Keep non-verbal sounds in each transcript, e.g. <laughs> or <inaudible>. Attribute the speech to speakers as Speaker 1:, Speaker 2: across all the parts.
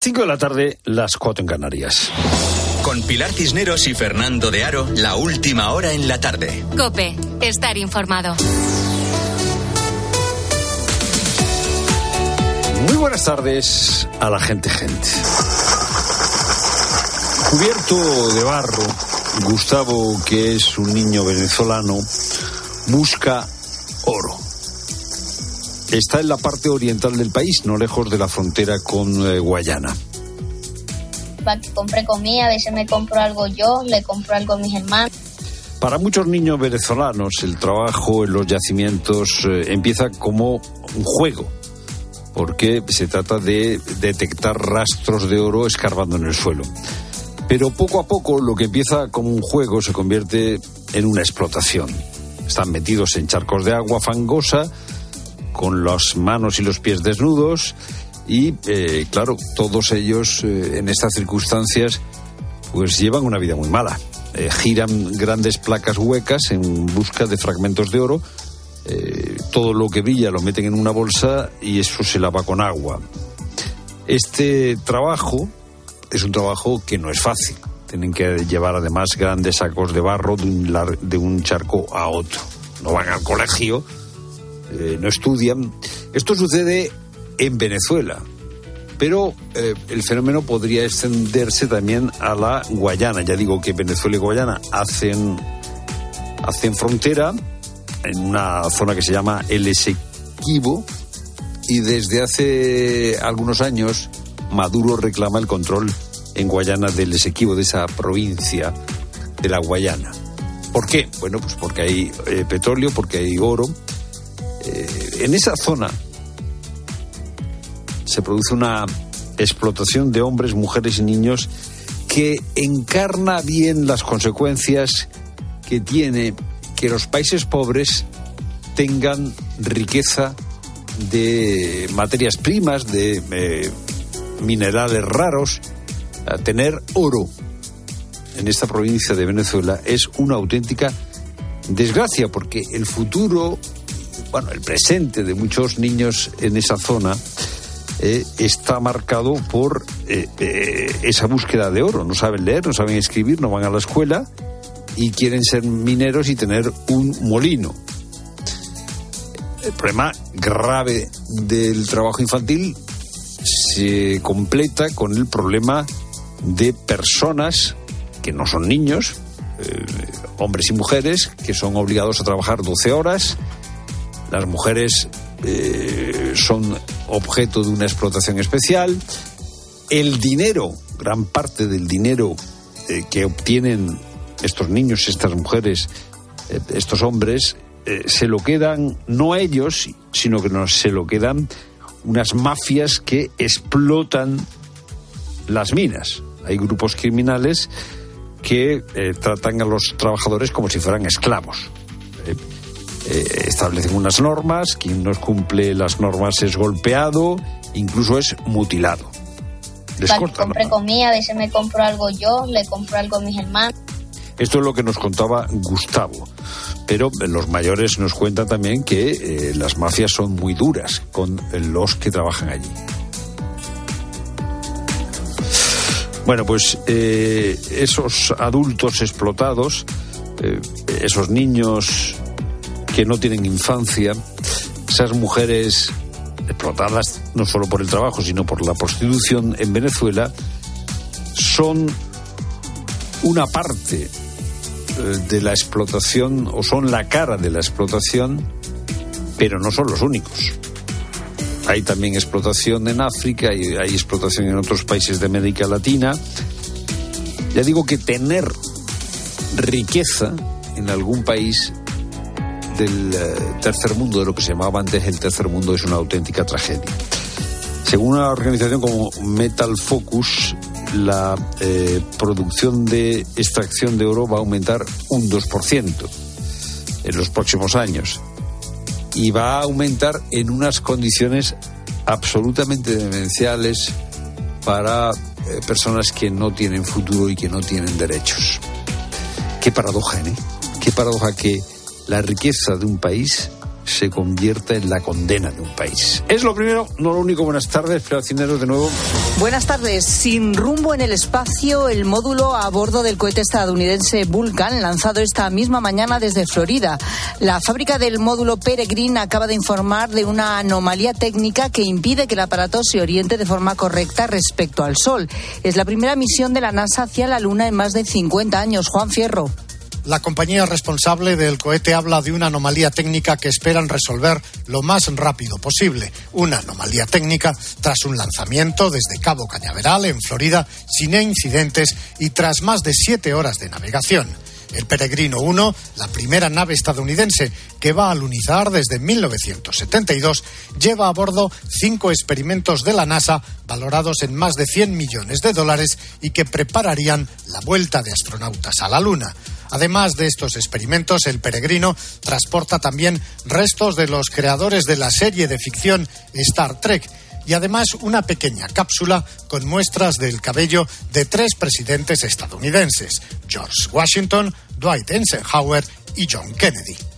Speaker 1: 5 de la tarde, las 4 en Canarias.
Speaker 2: Con Pilar Cisneros y Fernando de Aro, la última hora en la tarde.
Speaker 3: Cope, estar informado.
Speaker 1: Muy buenas tardes a la gente, gente. Cubierto de barro, Gustavo, que es un niño venezolano, busca oro. Está en la parte oriental del país, no lejos de la frontera con eh, Guayana.
Speaker 4: Para que compre comida, a veces me compro algo yo, le compro algo a mis hermanos.
Speaker 1: Para muchos niños venezolanos, el trabajo en los yacimientos eh, empieza como un juego, porque se trata de detectar rastros de oro escarbando en el suelo. Pero poco a poco lo que empieza como un juego se convierte en una explotación. Están metidos en charcos de agua fangosa, con las manos y los pies desnudos y, eh, claro, todos ellos eh, en estas circunstancias pues llevan una vida muy mala. Eh, giran grandes placas huecas en busca de fragmentos de oro. todo lo que brilla lo meten en una bolsa y eso se lava con agua. Este trabajo es un trabajo que no es fácil. Tienen que llevar además grandes sacos de barro de un, de un charco a otro. No van al colegio, eh, no estudian. Esto sucede en Venezuela, pero eh, el fenómeno podría extenderse también a la Guayana. Ya digo que Venezuela y Guayana hacen, hacen frontera en una zona que se llama El Esequibo y desde hace algunos años Maduro reclama el control en Guayana del Esequibo, de esa provincia de la Guayana. ¿Por qué? Bueno, pues porque hay eh, petróleo, porque hay oro, eh, en esa zona se produce una explotación de hombres, mujeres y niños que encarna bien las consecuencias que tiene que los países pobres tengan riqueza de materias primas, de eh, minerales raros. tener oro en esta provincia de Venezuela es una auténtica desgracia porque el futuro bueno, el presente de muchos niños en esa zona eh, está marcado por eh, eh, esa búsqueda de oro. No saben leer, no saben escribir, no van a la escuela y quieren ser mineros y tener un molino. El problema grave del trabajo infantil se completa con el problema de personas que no son niños, hombres y mujeres, que son obligados a trabajar 12 horas las mujeres eh, son objeto de una explotación especial. El dinero, gran parte del dinero eh, que obtienen estos niños, estas mujeres, eh, estos hombres, se lo quedan no ellos, sino que no, se lo quedan unas mafias que explotan las minas. Hay grupos criminales que tratan a los trabajadores como si fueran esclavos. Eh, establecen unas normas, quien no cumple las normas es golpeado, incluso es mutilado.
Speaker 4: Les compre comida, a veces me compro algo yo, le compro algo a mis hermanos.
Speaker 1: Esto es lo que nos contaba Gustavo. Pero los mayores nos cuentan también que eh, las mafias son muy duras con los que trabajan allí. Bueno, pues eh, esos adultos explotados, esos niños que no tienen infancia, esas mujeres explotadas no solo por el trabajo, sino por la prostitución en Venezuela, son una parte eh, de la explotación o son la cara de la explotación, pero no son los únicos. Hay también explotación en África y hay explotación en otros países de América Latina. Ya digo que tener riqueza en algún país del eh, tercer mundo, de lo que se llamaba antes el tercer mundo, es una auténtica tragedia. Según una organización como Metal Focus, la eh, producción de extracción de oro va a aumentar un 2% en los próximos años y va a aumentar en unas condiciones absolutamente demenciales para eh, personas que no tienen futuro y que no tienen derechos. Qué paradoja, ¿eh? Qué paradoja que la riqueza de un país se convierta en la condena de un país. Es lo primero, no lo único. Buenas tardes, Cineros de nuevo.
Speaker 5: Buenas tardes. Sin rumbo en el espacio, el módulo a bordo del cohete estadounidense Vulcan, lanzado esta misma mañana desde Florida. La fábrica del módulo Peregrine acaba de informar de una anomalía técnica que impide que el aparato se oriente de forma correcta respecto al Sol. Es la primera misión de la NASA hacia la Luna en más de 50 años. Juan Fierro.
Speaker 6: La compañía responsable del cohete habla de una anomalía técnica que esperan resolver lo más rápido posible. Una anomalía técnica tras un lanzamiento desde Cabo Cañaveral, en Florida, sin incidentes y tras más de siete horas de navegación. El Peregrino 1, la primera nave estadounidense que va a lunizar desde 1972, lleva a bordo cinco experimentos de la NASA valorados en más de 100 millones de dólares y que prepararían la vuelta de astronautas a la Luna. Además de estos experimentos, el peregrino transporta también restos de los creadores de la serie de ficción Star Trek y además una pequeña cápsula con muestras del cabello de tres presidentes estadounidenses, George Washington, Dwight Eisenhower y John Kennedy.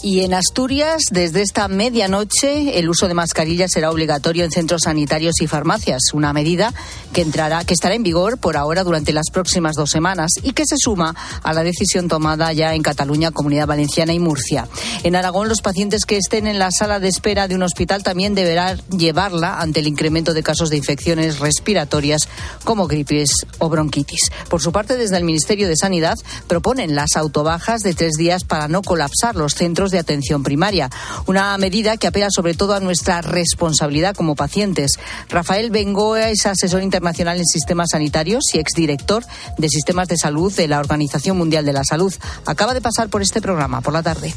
Speaker 5: Y en Asturias, desde esta medianoche, el uso de mascarillas será obligatorio en centros sanitarios y farmacias, una medida que entrará, que estará en vigor por ahora durante las próximas dos semanas y que se suma a la decisión tomada ya en Cataluña, Comunidad Valenciana y Murcia. En Aragón, los pacientes que estén en la sala de espera de un hospital también deberán llevarla ante el incremento de casos de infecciones respiratorias como gripes o bronquitis. Por su parte, desde el Ministerio de Sanidad proponen las autobajas de tres días para no colapsar los centros de atención primaria. Una medida que apela sobre todo a nuestra responsabilidad como pacientes. Rafael Bengoa es asesor internacional en sistemas sanitarios y exdirector de sistemas de salud de la Organización Mundial de la Salud. Acaba de pasar por este programa por la tarde.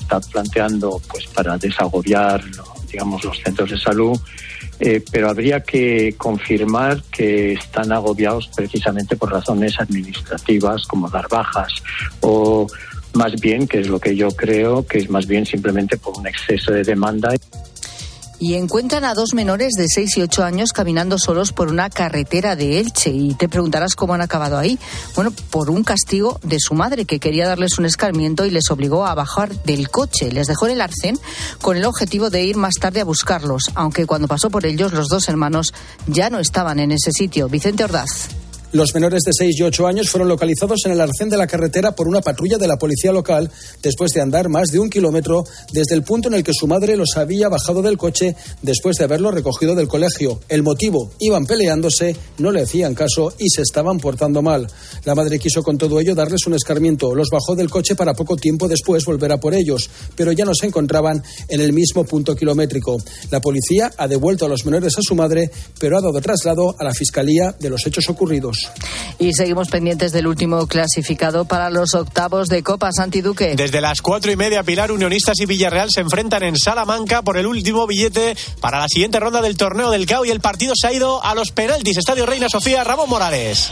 Speaker 7: Está planteando pues para desagobiar digamos los centros de salud eh, pero habría que confirmar que están agobiados precisamente por razones administrativas como dar bajas o más bien, que es lo que yo creo, que es más bien simplemente por un exceso de demanda.
Speaker 5: Y encuentran a dos menores de 6 y 8 años caminando solos por una carretera de Elche. Y te preguntarás cómo han acabado ahí. Bueno, por un castigo de su madre, que quería darles un escarmiento y les obligó a bajar del coche. Les dejó en el arcén con el objetivo de ir más tarde a buscarlos, aunque cuando pasó por ellos los dos hermanos ya no estaban en ese sitio. Vicente Ordaz.
Speaker 8: Los menores de 6 y 8 años fueron localizados en el arcén de la carretera por una patrulla de la policía local después de andar más de un kilómetro desde el punto en el que su madre los había bajado del coche después de haberlo recogido del colegio. El motivo, iban peleándose, no le hacían caso y se estaban portando mal. La madre quiso con todo ello darles un escarmiento. Los bajó del coche para poco tiempo después volver a por ellos, pero ya no se encontraban en el mismo punto kilométrico. La policía ha devuelto a los menores a su madre, pero ha dado traslado a la fiscalía de los hechos ocurridos.
Speaker 5: Y seguimos pendientes del último clasificado para los octavos de Copa Santi Duque.
Speaker 9: Desde las cuatro y media, Pilar, Unionistas y Villarreal se enfrentan en Salamanca por el último billete para la siguiente ronda del torneo del CAO y el partido se ha ido a los penaltis. Estadio Reina Sofía, Ramón Morales.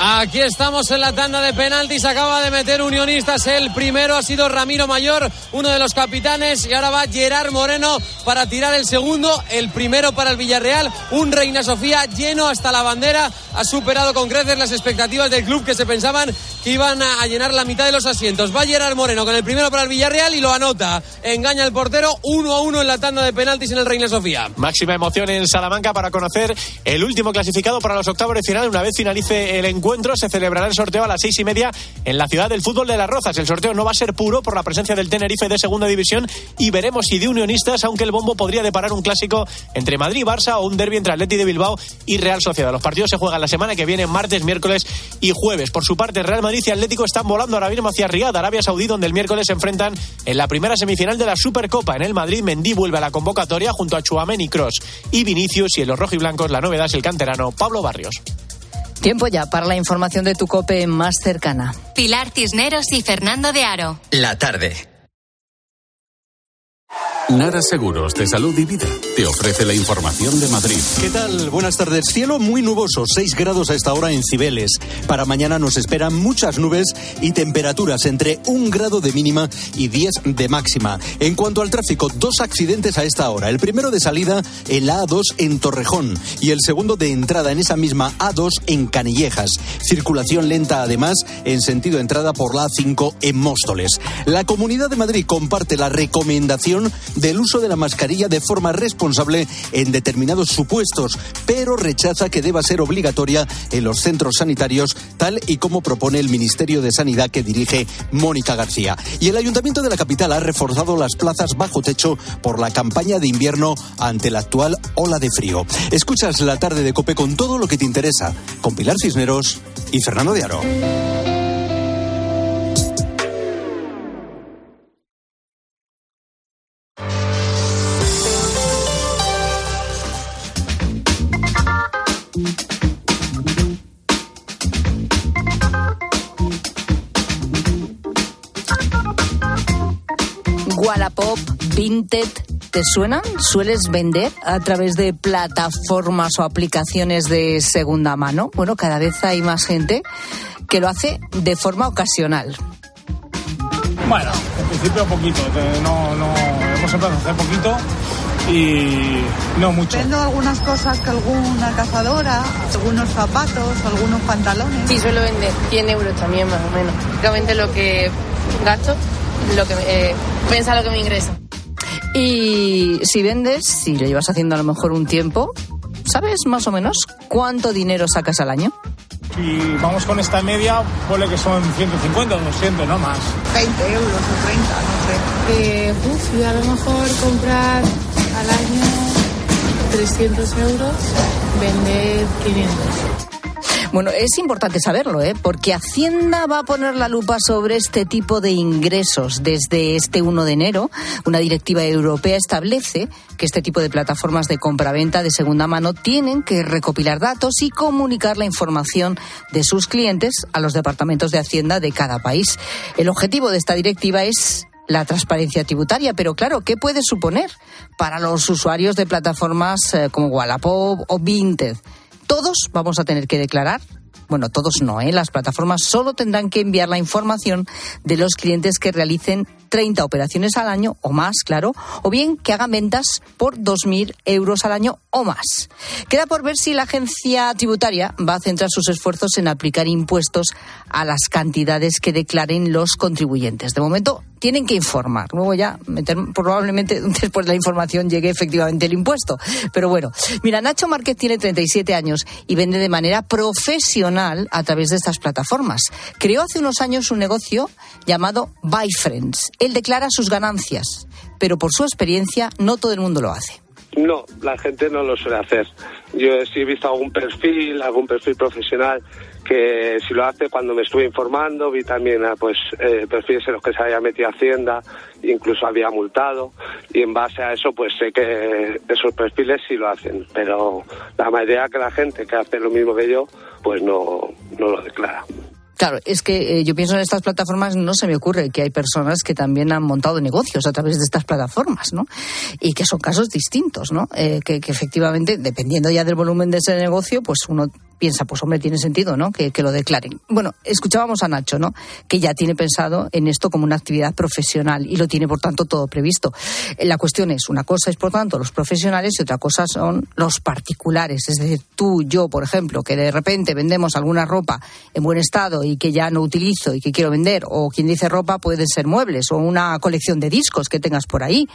Speaker 10: Aquí estamos en la tanda de penaltis. Acaba de meter Unionistas. El primero ha sido Ramiro Mayor, uno de los capitanes. Y ahora va Gerard Moreno para tirar el segundo. El primero para el Villarreal. Un Reina Sofía lleno hasta la bandera. Ha superado con creces las expectativas del club que se pensaban que iban a llenar la mitad de los asientos. Va Gerard Moreno con el primero para el Villarreal y lo anota. Engaña al portero. Uno a uno en la tanda de penaltis en el Reina Sofía.
Speaker 9: Máxima emoción en Salamanca para conocer el último clasificado para los octavos de final. Una vez finalice el encuentro encuentro se celebrará el sorteo a las seis y media en la ciudad del fútbol de Las Rozas. El sorteo no va a ser puro por la presencia del Tenerife de segunda división y veremos si de unionistas, aunque el bombo podría deparar un clásico entre Madrid y Barça o un derby entre Atleti de Bilbao y Real Sociedad. Los partidos se juegan la semana que viene, martes, miércoles y jueves. Por su parte, Real Madrid y Atlético están volando ahora mismo hacia Riyadh, Arabia Saudí, donde el miércoles se enfrentan en la primera semifinal de la Supercopa. En el Madrid, Mendy vuelve a la convocatoria junto a Chuameni Cross y Vinicius y en los rojiblancos la novedad es el canterano Pablo Barrios.
Speaker 5: Tiempo ya para la información de tu cope más cercana.
Speaker 3: Pilar Cisneros y Fernando de Aro.
Speaker 2: La tarde.
Speaker 11: Nara Seguros de Salud y Vida te ofrece la información de Madrid.
Speaker 12: ¿Qué tal? Buenas tardes. Cielo muy nuboso, 6 grados a esta hora en Cibeles. Para mañana nos esperan muchas nubes y temperaturas entre 1 grado de mínima y 10 de máxima. En cuanto al tráfico, dos accidentes a esta hora. El primero de salida en la A2 en Torrejón y el segundo de entrada en esa misma A2 en Canillejas. Circulación lenta además en sentido entrada por la A5 en Móstoles. La Comunidad de Madrid comparte la recomendación del uso de la mascarilla de forma responsable en determinados supuestos, pero rechaza que deba ser obligatoria en los centros sanitarios, tal y como propone el Ministerio de Sanidad que dirige Mónica García. Y el Ayuntamiento de la capital ha reforzado las plazas bajo techo por la campaña de invierno ante la actual ola de frío. Escuchas la tarde de Cope con todo lo que te interesa, con Pilar Cisneros y Fernando de Aro.
Speaker 5: Vinted, ¿te suenan? ¿Sueles vender a través de plataformas o aplicaciones de segunda mano? Bueno, cada vez hay más gente que lo hace de forma ocasional.
Speaker 13: Bueno, en principio poquito, que no, no, hemos empezado hace poquito y no mucho.
Speaker 14: Vendo algunas cosas que alguna cazadora, algunos zapatos, algunos pantalones.
Speaker 15: Sí, suelo vender 100 euros también más o menos. Básicamente lo que gasto, lo que eh, pensa lo que me ingresa.
Speaker 5: Y si vendes, si lo llevas haciendo a lo mejor un tiempo, ¿sabes más o menos cuánto dinero sacas al año?
Speaker 13: Si vamos con esta media, ponle que son 150 o 200, no más.
Speaker 14: 20 euros o 30, no sé.
Speaker 15: Eh, uf, y a lo mejor comprar al año 300 euros, vender 500.
Speaker 5: Bueno, es importante saberlo, ¿eh? porque Hacienda va a poner la lupa sobre este tipo de ingresos. Desde este 1 de enero, una directiva europea establece que este tipo de plataformas de compraventa de segunda mano tienen que recopilar datos y comunicar la información de sus clientes a los departamentos de Hacienda de cada país. El objetivo de esta directiva es la transparencia tributaria, pero claro, ¿qué puede suponer para los usuarios de plataformas eh, como Wallapop o Vinted? Todos vamos a tener que declarar. Bueno, todos no, ¿eh? Las plataformas solo tendrán que enviar la información de los clientes que realicen 30 operaciones al año o más, claro, o bien que hagan ventas por 2.000 euros al año o más. Queda por ver si la agencia tributaria va a centrar sus esfuerzos en aplicar impuestos a las cantidades que declaren los contribuyentes. De momento, tienen que informar. Luego ya, meter, probablemente <laughs> después de la información llegue efectivamente el impuesto. Pero bueno, mira, Nacho Márquez tiene 37 años y vende de manera profesional a través de estas plataformas. Creó hace unos años un negocio llamado Buy Friends. Él declara sus ganancias, pero por su experiencia no todo el mundo lo hace.
Speaker 16: No, la gente no lo suele hacer. Yo sí he visto algún perfil, algún perfil profesional que si lo hace cuando me estuve informando, vi también ah, pues eh, perfiles en los que se había metido Hacienda, incluso había multado y en base a eso pues sé que esos perfiles sí lo hacen, pero la mayoría que la gente que hace lo mismo que yo pues no, no lo declara.
Speaker 5: Claro, es que eh, yo pienso en estas plataformas, no se me ocurre que hay personas que también han montado negocios a través de estas plataformas, ¿no? Y que son casos distintos, ¿no? Eh, que, que, efectivamente, dependiendo ya del volumen de ese negocio, pues uno piensa, pues hombre, tiene sentido, ¿no? Que, que, lo declaren. Bueno, escuchábamos a Nacho, ¿no? Que ya tiene pensado en esto como una actividad profesional y lo tiene, por tanto, todo previsto. La cuestión es, una cosa es, por tanto, los profesionales y otra cosa son los particulares. Es decir, tú, yo, por ejemplo, que de repente vendemos alguna ropa en buen estado y que ya no utilizo y que quiero vender, o quien dice ropa pueden ser muebles o una colección de discos que tengas por ahí.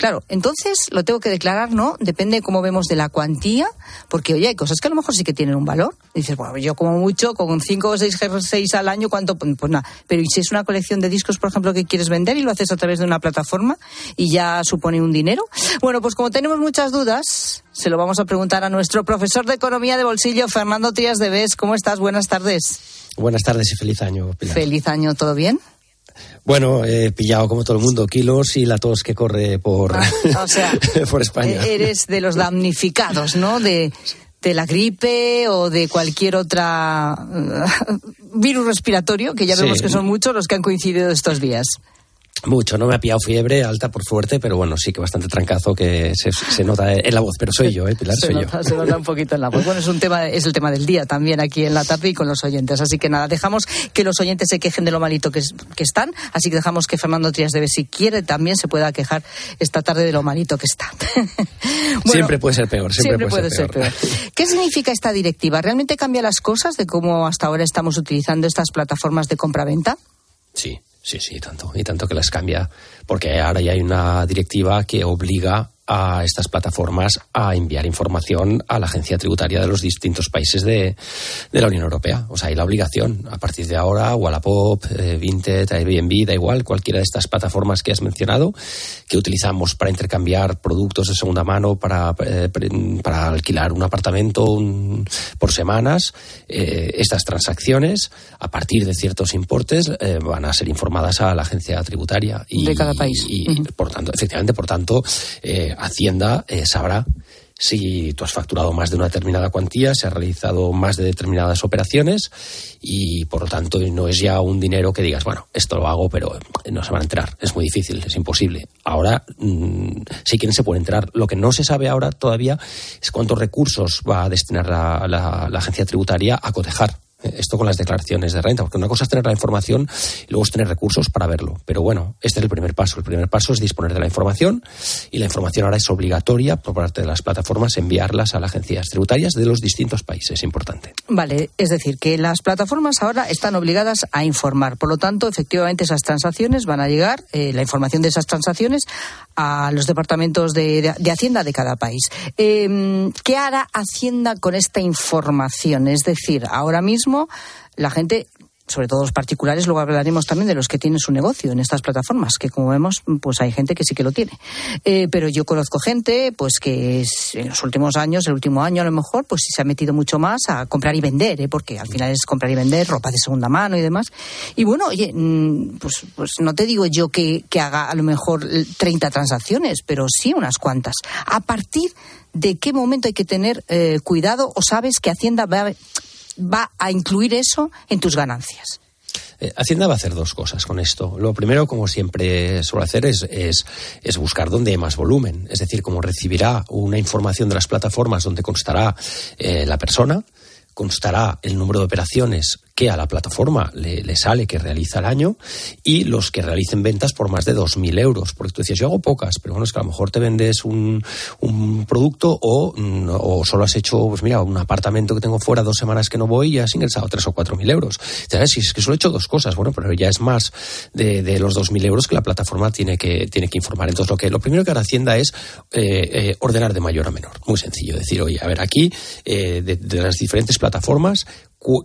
Speaker 5: Claro, entonces lo tengo que declarar, ¿no? Depende cómo vemos de la cuantía, porque oye, hay cosas que a lo mejor sí que tienen un valor. Dices, bueno, yo como mucho, con 5 o 6 G6 al año, ¿cuánto? Pues nada. Pero ¿y si es una colección de discos, por ejemplo, que quieres vender y lo haces a través de una plataforma y ya supone un dinero? Bueno, pues como tenemos muchas dudas, se lo vamos a preguntar a nuestro profesor de Economía de Bolsillo, Fernando Trías de Bes. ¿Cómo estás? Buenas tardes.
Speaker 17: Buenas tardes y feliz año, Pilar.
Speaker 5: Feliz año, ¿todo bien?
Speaker 17: Bueno, he pillado como todo el mundo kilos y la tos que corre por,
Speaker 5: ah, o sea, <laughs>
Speaker 17: por España.
Speaker 5: Eres de los damnificados, ¿no? De, de la gripe o de cualquier otra <laughs> virus respiratorio, que ya vemos sí. que son muchos los que han coincidido estos días.
Speaker 17: Mucho, no me ha pillado fiebre alta por suerte, pero bueno, sí que bastante trancazo que se, se nota en la voz, pero soy yo, ¿eh, Pilar?
Speaker 5: Se
Speaker 17: soy
Speaker 5: nota,
Speaker 17: yo.
Speaker 5: se nota un poquito en la voz. Bueno, es, un tema, es el tema del día también aquí en la tarde y con los oyentes. Así que nada, dejamos que los oyentes se quejen de lo malito que, que están. Así que dejamos que Fernando Trías de si quiere, también se pueda quejar esta tarde de lo malito que está. <laughs> Bueno,
Speaker 17: siempre puede ser peor, siempre,
Speaker 5: Siempre puede ser peor. ¿Qué significa esta directiva? ¿Realmente cambia las cosas de cómo hasta ahora estamos utilizando estas plataformas de compra-venta?
Speaker 17: Sí, sí, sí, tanto. Y tanto que las cambia, porque ahora ya hay una directiva que obliga a estas plataformas a enviar información a la agencia tributaria de los distintos países de, de la Unión Europea. O sea, hay la obligación. A partir de ahora, Wallapop, eh, Vinted, Airbnb, da igual, cualquiera de estas plataformas que has mencionado, que utilizamos para intercambiar productos de segunda mano, para, eh, para alquilar un apartamento un- por semanas, eh, estas transacciones, a partir de ciertos importes, eh, van a ser informadas a la agencia tributaria. Y,
Speaker 5: De cada país.
Speaker 17: Y, por tanto, efectivamente, por tanto, Hacienda eh, sabrá si tú has facturado más de una determinada cuantía, se ha realizado más de determinadas operaciones y por lo tanto no es ya un dinero que digas, bueno, esto lo hago, pero eh, no se van a enterar. Es muy difícil, es imposible. Ahora mm, sí que se puede enterar. Lo que no se sabe ahora todavía es cuántos recursos va a destinar la, la- la agencia tributaria a cotejar esto con las declaraciones de renta, porque una cosa es tener la información y luego es tener recursos para verlo. Pero bueno, este es el primer paso. El primer paso es disponer de la información y la información ahora es obligatoria por parte de las plataformas enviarlas a las agencias tributarias de los distintos países. Importante.
Speaker 5: Vale, es decir, que las plataformas ahora están obligadas a informar. Por lo tanto, efectivamente, esas transacciones van a llegar, eh, la información de esas transacciones, a los departamentos de, de- Hacienda de cada país. Eh, ¿Qué hará Hacienda con esta información? Es decir, ahora mismo la gente sobre todo los particulares, luego hablaremos también de los que tienen su negocio en estas plataformas, que como vemos, pues hay gente que sí que lo tiene. Eh, pero yo conozco gente, pues que en los últimos años, el último año a lo mejor, pues se ha metido mucho más a comprar y vender, ¿eh? porque al final es comprar y vender ropa de segunda mano y demás. Y bueno, oye, mm, pues, pues no te digo yo que, que haga a lo mejor 30 transacciones, pero sí unas cuantas. ¿A partir de qué momento hay que tener eh, cuidado o sabes que Hacienda va va a incluir eso en tus ganancias?
Speaker 17: Eh, Hacienda va a hacer dos cosas con esto. Lo primero, como siempre suele hacer, es, es, es buscar dónde hay más volumen. Es decir, como recibirá una información de las plataformas donde constará eh, la persona, constará el número de operaciones que a la plataforma le, le sale que realiza al año y los que realicen ventas por más de 2.000 euros. Porque tú decías, yo hago pocas, pero bueno, es que a lo mejor te vendes un, un producto o, mm, o solo has hecho, pues mira, un apartamento que tengo fuera dos semanas que no voy y has ingresado 3 o 4.000 euros. Si es que solo he hecho dos cosas, bueno, pero ya es más de, de los 2.000 euros que la plataforma tiene que, tiene que informar. Entonces, lo, que, lo primero que hará Hacienda es eh, eh, ordenar de mayor a menor. Muy sencillo. Decir, oye, a ver, aquí, eh, de, las diferentes plataformas,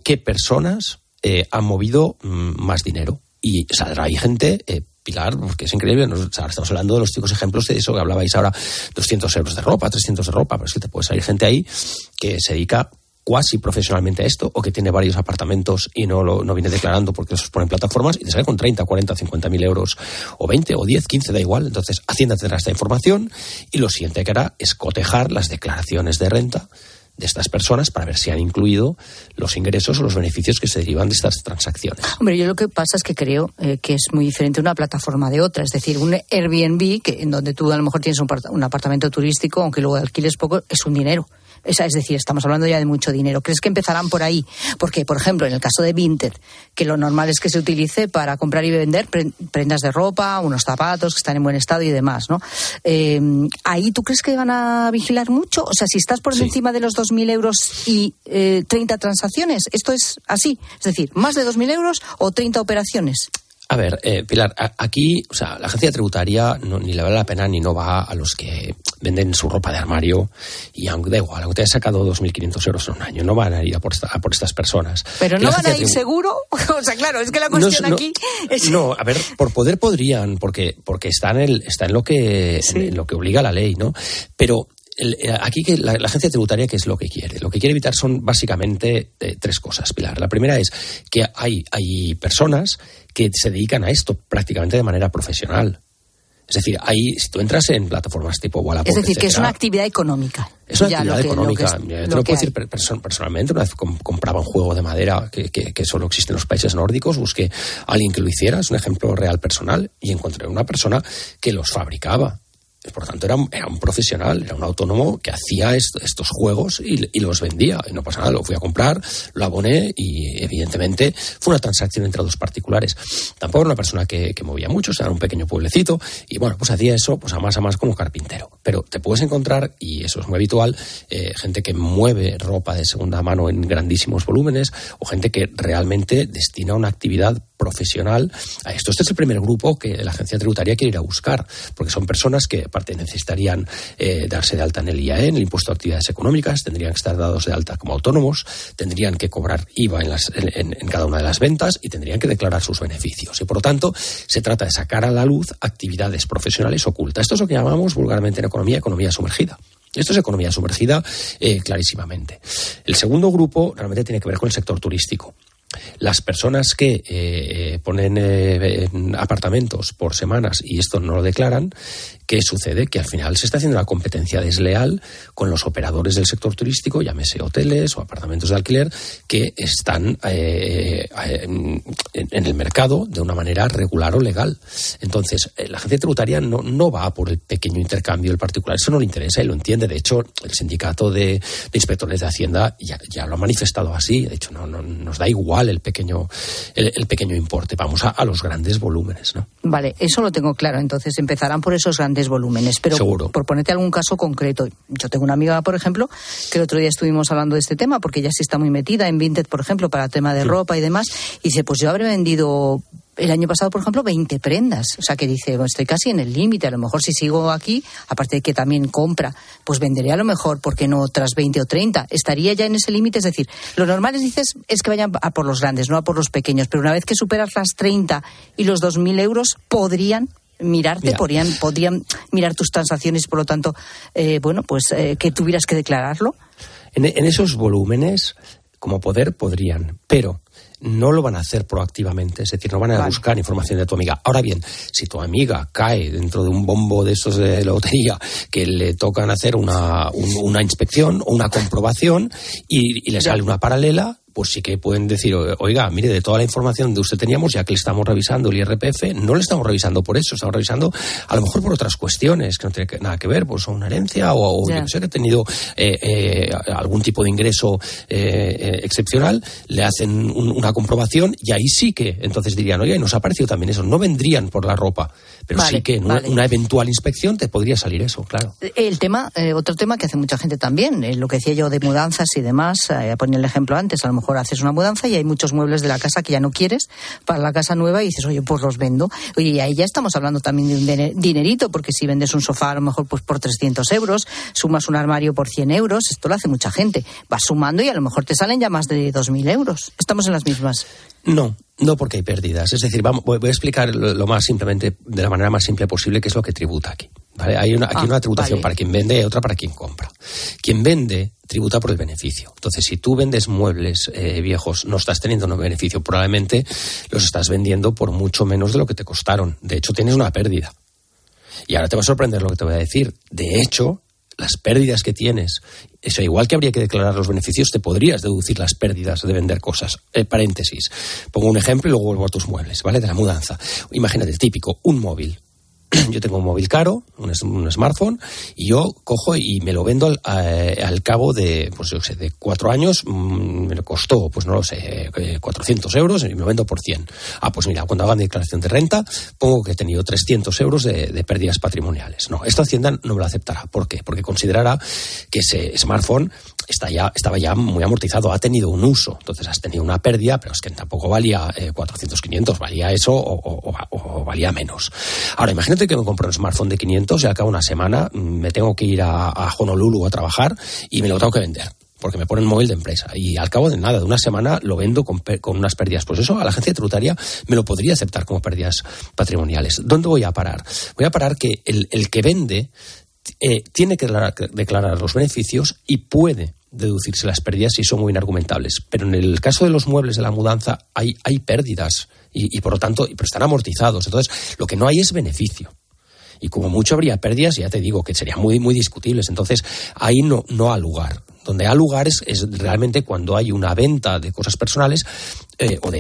Speaker 17: ¿qué personas eh, han movido mm, más dinero? Y saldrá ahí gente. eh, Pilar, porque es increíble, nos- sea, estamos hablando de los típicos ejemplos de eso que hablabais ahora, 200 euros de ropa, 300 de ropa, pero es que te puede salir gente ahí que se dedica cuasi profesionalmente a esto o que tiene varios apartamentos y no lo no viene declarando porque los pone en plataformas y te sale con 30, 40, 50 mil euros o 20 o 10, 15, da igual. Entonces, Hacienda tendrá esta información y lo siguiente que hará es cotejar las declaraciones de renta de estas personas para ver si han incluido los ingresos o los beneficios que se derivan de estas transacciones.
Speaker 5: Hombre, yo lo que pasa es que creo eh, que es muy diferente una plataforma de otra. Es decir, un Airbnb, que, en donde tú a lo mejor tienes un, part- un apartamento turístico, aunque luego alquiles poco, es un dinero. Esa- Es decir, estamos hablando ya de mucho dinero. ¿Crees que empezarán por ahí? Porque, por ejemplo, en el caso de Vinted, que lo normal es que se utilice para comprar y vender pre- prendas de ropa, unos zapatos que están en buen estado y demás, ¿no? Eh, ¿Ahí tú crees que van a vigilar mucho? O sea, si estás por encima de los 2.000 euros y eh, 30 transacciones, esto es así. Es decir, más de 2.000 euros o 30 operaciones.
Speaker 17: A ver, eh, Pilar, aquí, o sea, la agencia tributaria no- ni le vale la pena ni no va a los que venden su ropa de armario y aunque da igual, aunque te hayas sacado 2.500 euros en un año, no van a ir a por, esta- a por estas personas.
Speaker 5: Pero no van a ir seguro. <laughs> O sea, claro, es que la cuestión
Speaker 17: no,
Speaker 5: aquí es.
Speaker 17: No, a ver, por poder podrían, porque, porque está, en el, está en, lo que, en- en lo que obliga la ley, ¿no? Pero el- eh, aquí que la, la agencia tributaria, ¿qué es lo que quiere? Lo que quiere evitar son básicamente eh, tres cosas, Pilar. La primera es que hay, hay personas que se dedican a esto prácticamente de manera profesional. Es decir, ahí, si tú entras en plataformas tipo Wallapop,
Speaker 5: Es decir, que es una actividad económica.
Speaker 17: es una
Speaker 5: Ya lo
Speaker 17: actividad
Speaker 5: que- lo
Speaker 17: económica.
Speaker 5: que es-
Speaker 17: Yo
Speaker 5: lo
Speaker 17: te lo puedo decir
Speaker 5: hay.
Speaker 17: personalmente. Una vez com- compraba un juego de madera que, que- que solo existe en los países nórdicos, busqué a alguien que lo hiciera, es un ejemplo real personal, y encontré una persona que los fabricaba. Por tanto, era, un- profesional, era un autónomo que hacía est- estos juegos y, los vendía. Y no pasa nada, lo fui a comprar, lo aboné y, evidentemente, fue una transacción entre dos particulares. Tampoco era una persona que, que movía mucho, o sea, era un pequeño pueblecito. Y bueno, pues hacía eso pues a más a más como carpintero. Pero te puedes encontrar, y eso es muy habitual, eh, gente que mueve ropa de segunda mano en grandísimos volúmenes o gente que realmente destina una actividad profesional esto. Este es el primer grupo que la agencia tributaria quiere ir a buscar, porque son personas que aparte necesitarían eh, darse de alta en el IAE, en el impuesto de actividades económicas, tendrían que estar dados de alta como autónomos, tendrían que cobrar IVA en cada una de las ventas y tendrían que declarar sus beneficios. Y por lo tanto, se trata de sacar a la luz actividades profesionales ocultas. Esto es lo que llamamos vulgarmente en economía economía sumergida. Esto es economía sumergida eh, clarísimamente. El segundo grupo realmente tiene que ver con el sector turístico. Las personas que eh, ponen eh, en apartamentos por semanas y esto no lo declaran, ¿qué sucede? Que al final se está haciendo una competencia desleal con los operadores del sector turístico, llámese hoteles o apartamentos de alquiler, que están eh, en, el mercado de una manera regular o legal. Entonces, eh, la agencia tributaria no, no va por el pequeño intercambio del particular, eso no le interesa y lo entiende. De hecho, el sindicato de, de inspectores de Hacienda ya, ya lo ha manifestado así. De hecho, no, no- nos da igual el pequeño, el, el pequeño importe. Vamos a, a los grandes volúmenes, ¿no?
Speaker 5: Vale, eso lo tengo claro. Entonces empezarán por esos grandes volúmenes. Pero
Speaker 17: Seguro.
Speaker 5: por ponerte algún caso concreto, yo tengo una amiga, por ejemplo, que el otro día estuvimos hablando de este tema, porque ella sí está muy metida en Vinted, por ejemplo, para el tema de ropa y demás. Y dice, pues yo habré vendido el año pasado, por ejemplo, 20 prendas. O sea, que dice, bueno, estoy casi en el límite. A lo mejor si sigo aquí, aparte de que también compra, pues venderé a lo mejor, ¿por qué no otras 20 o 30? Estaría ya en ese límite. Es decir, lo normal es, dices, es que vayan a por los grandes, no a por los pequeños. Pero una vez que superas las 30 y los 2.000 euros, podrían mirarte,
Speaker 17: Mira.
Speaker 5: podrían, podrían mirar tus transacciones y por lo tanto, eh, bueno, pues eh, que tuvieras que declararlo.
Speaker 17: En, en esos volúmenes, como poder, podrían, pero no lo van a hacer proactivamente, es decir, no van a
Speaker 5: Vale.
Speaker 17: buscar información de tu amiga. Ahora bien, si tu amiga cae dentro de un bombo de esos de lotería que le tocan hacer una, un- una inspección o una comprobación y, y le sale una paralela, pues sí que pueden decir, "O- oiga, mire, de toda la información que usted teníamos, ya que le estamos revisando el IRPF, no le estamos revisando por eso, estamos revisando a lo mejor por otras cuestiones que no tienen nada que ver, pues o una herencia o, yo no sé, que ha tenido eh, eh, algún tipo de ingreso eh, eh, excepcional, le hacen un- una comprobación y ahí sí que entonces dirían, oye, nos ha parecido también eso, no vendrían por la ropa, pero
Speaker 5: Vale,
Speaker 17: sí que en una,
Speaker 5: vale.
Speaker 17: una eventual inspección te podría salir eso, claro.
Speaker 5: El tema, eh, otro tema que hace mucha gente también, lo que decía yo de mudanzas y demás, ponía el ejemplo antes, a lo mejor haces una mudanza y hay muchos muebles de la casa que ya no quieres para la casa nueva y dices, oye, pues los vendo. Oye, y ahí ya estamos hablando también de un dine- dinerito, porque si vendes un sofá a lo mejor pues por 300 euros, sumas un armario por 100 euros, esto lo hace mucha gente. Vas sumando y a lo mejor te salen ya más de 2.000 euros. Estamos en las mismas.
Speaker 17: No, no porque hay pérdidas. Es decir, vamos, voy a explicar lo más simplemente, de la manera más simple posible, qué es lo que tributa aquí. ¿Vale? Hay una, aquí
Speaker 5: Ah,
Speaker 17: una tributación
Speaker 5: vale.
Speaker 17: para quien vende y otra para quien compra. Quien vende tributa por el beneficio. Entonces, si tú vendes muebles eh, viejos, no estás teniendo un beneficio, probablemente los estás vendiendo por mucho menos de lo que te costaron. De hecho, tienes una pérdida. Y ahora te va a sorprender lo que te voy a decir. De hecho, las pérdidas que tienes, eso igual que habría que declarar los beneficios, te podrías deducir las pérdidas de vender cosas. Eh, paréntesis. Pongo un ejemplo y luego vuelvo a tus muebles, ¿vale? De la mudanza. Imagínate, típico, un móvil. <clears throat> Yo tengo un móvil caro, un, un smartphone, y yo cojo y me lo vendo al, al cabo de, pues yo sé, de cuatro años, mm, me costó, pues no lo sé, eh, 400 euros y me lo vendo por 100. Ah, pues mira, cuando hagan declaración de renta, pongo que he tenido 300 euros de, de pérdidas patrimoniales. No, esto Hacienda no me lo aceptará. ¿Por qué? Porque considerará que ese smartphone está ya, estaba ya muy amortizado, ha tenido un uso. Entonces has tenido una pérdida, pero es que tampoco valía eh, 400, 500, valía eso o, valía menos. Ahora, imagínate que me compro un smartphone de 500 y al cabo de una semana mm, me tengo que ir a, Honolulu a trabajar y me lo tengo que vender. Porque me ponen móvil de empresa. Y al cabo de nada, de una semana, lo vendo con, con unas pérdidas. Pues eso a la agencia tributaria me lo podría aceptar como pérdidas patrimoniales. ¿Dónde voy a parar? Voy a parar que el, el que vende eh, tiene que declarar, los beneficios y puede deducirse las pérdidas si son muy inargumentables. Pero en el caso de los muebles de la mudanza hay, hay pérdidas y, por lo tanto pero están amortizados. Entonces, lo que no hay es beneficio. Y como mucho habría pérdidas, ya te digo que serían muy, muy discutibles. Entonces, ahí no, no lugar. Donde ha lugar es, realmente cuando hay una venta de cosas personales eh, o, de,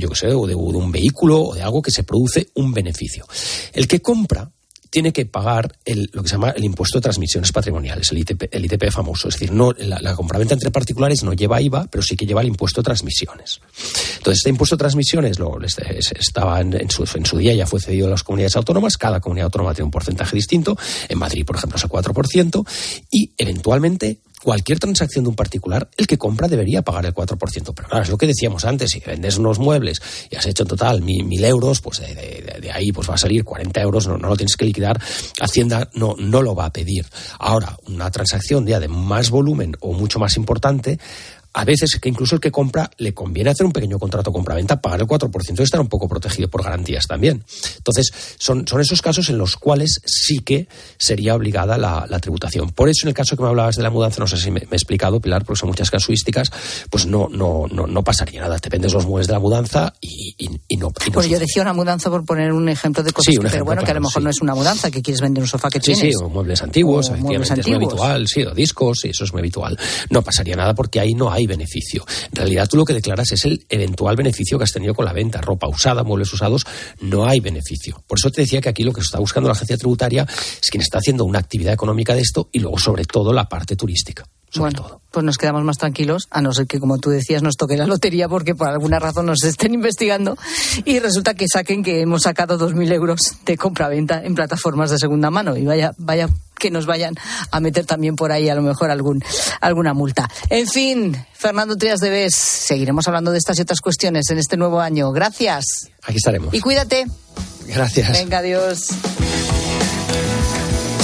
Speaker 17: yo qué sé, o de un vehículo o de algo que se produce un beneficio. El que compra tiene que pagar el, lo que se llama el impuesto de transmisiones patrimoniales, el ITP, el ITP famoso. Es decir, no, la, la compraventa entre particulares no lleva IVA, pero sí que lleva el impuesto de transmisiones. Entonces, este impuesto de transmisiones lo, estaba en, en, su, en, su, día, ya fue cedido a las comunidades autónomas. Cada comunidad autónoma tiene un porcentaje distinto. En Madrid, por ejemplo, es el 4%. Y eventualmente cualquier transacción de un particular, el que compra debería pagar el 4%. Pero claro, es lo que decíamos antes, si vendes unos muebles y has hecho en total mil, euros, pues de, de, de, ahí pues va a salir 40 euros, no, no, lo tienes que liquidar, Hacienda no, no lo va a pedir. Ahora, una transacción ya de más volumen o mucho más importante, a veces que incluso el que compra le conviene hacer un pequeño contrato compra-venta, pagar el 4% y estar un poco protegido por garantías también. Entonces, son, son esos casos en los cuales sí que sería obligada la, la, tributación. Por eso, en el caso que me hablabas de la mudanza, no sé si me, me, he explicado, Pilar, porque son muchas casuísticas, pues no, no, no, no pasaría nada. Te vendes los muebles de la mudanza y, y, y no. Y no
Speaker 5: pues yo decía una mudanza por poner un ejemplo de cosas,
Speaker 17: sí,
Speaker 5: que,
Speaker 17: ejemplo,
Speaker 5: pero bueno,
Speaker 17: claro,
Speaker 5: que a lo mejor
Speaker 17: sí.
Speaker 5: no es una mudanza, que quieres vender un sofá que
Speaker 17: sí,
Speaker 5: tienes.
Speaker 17: Sí, o muebles antiguos,
Speaker 5: o
Speaker 17: efectivamente,
Speaker 5: muebles
Speaker 17: es muy habitual, sí, o discos, sí, eso es muy habitual. No pasaría nada porque ahí no hay beneficio. En realidad tú lo que declaras es el eventual beneficio que has tenido con la venta. Ropa usada, muebles usados, no hay beneficio. Por eso te decía que aquí lo que está buscando la agencia tributaria es quien está haciendo una actividad económica de esto y luego sobre todo la parte turística.
Speaker 5: Bueno,
Speaker 17: todo.
Speaker 5: pues nos quedamos más tranquilos, a no ser que, como tú decías, nos toque la lotería porque por alguna razón nos estén investigando y resulta que saquen que hemos sacado 2.000 euros de compra-venta en plataformas de segunda mano y vaya, vaya que nos vayan a meter también por ahí a lo mejor algún, alguna multa. En fin, Fernando Trias de Bes, seguiremos hablando de estas y otras cuestiones en este nuevo año. Gracias.
Speaker 17: Aquí estaremos.
Speaker 5: Y cuídate.
Speaker 17: Gracias.
Speaker 5: Venga, adiós.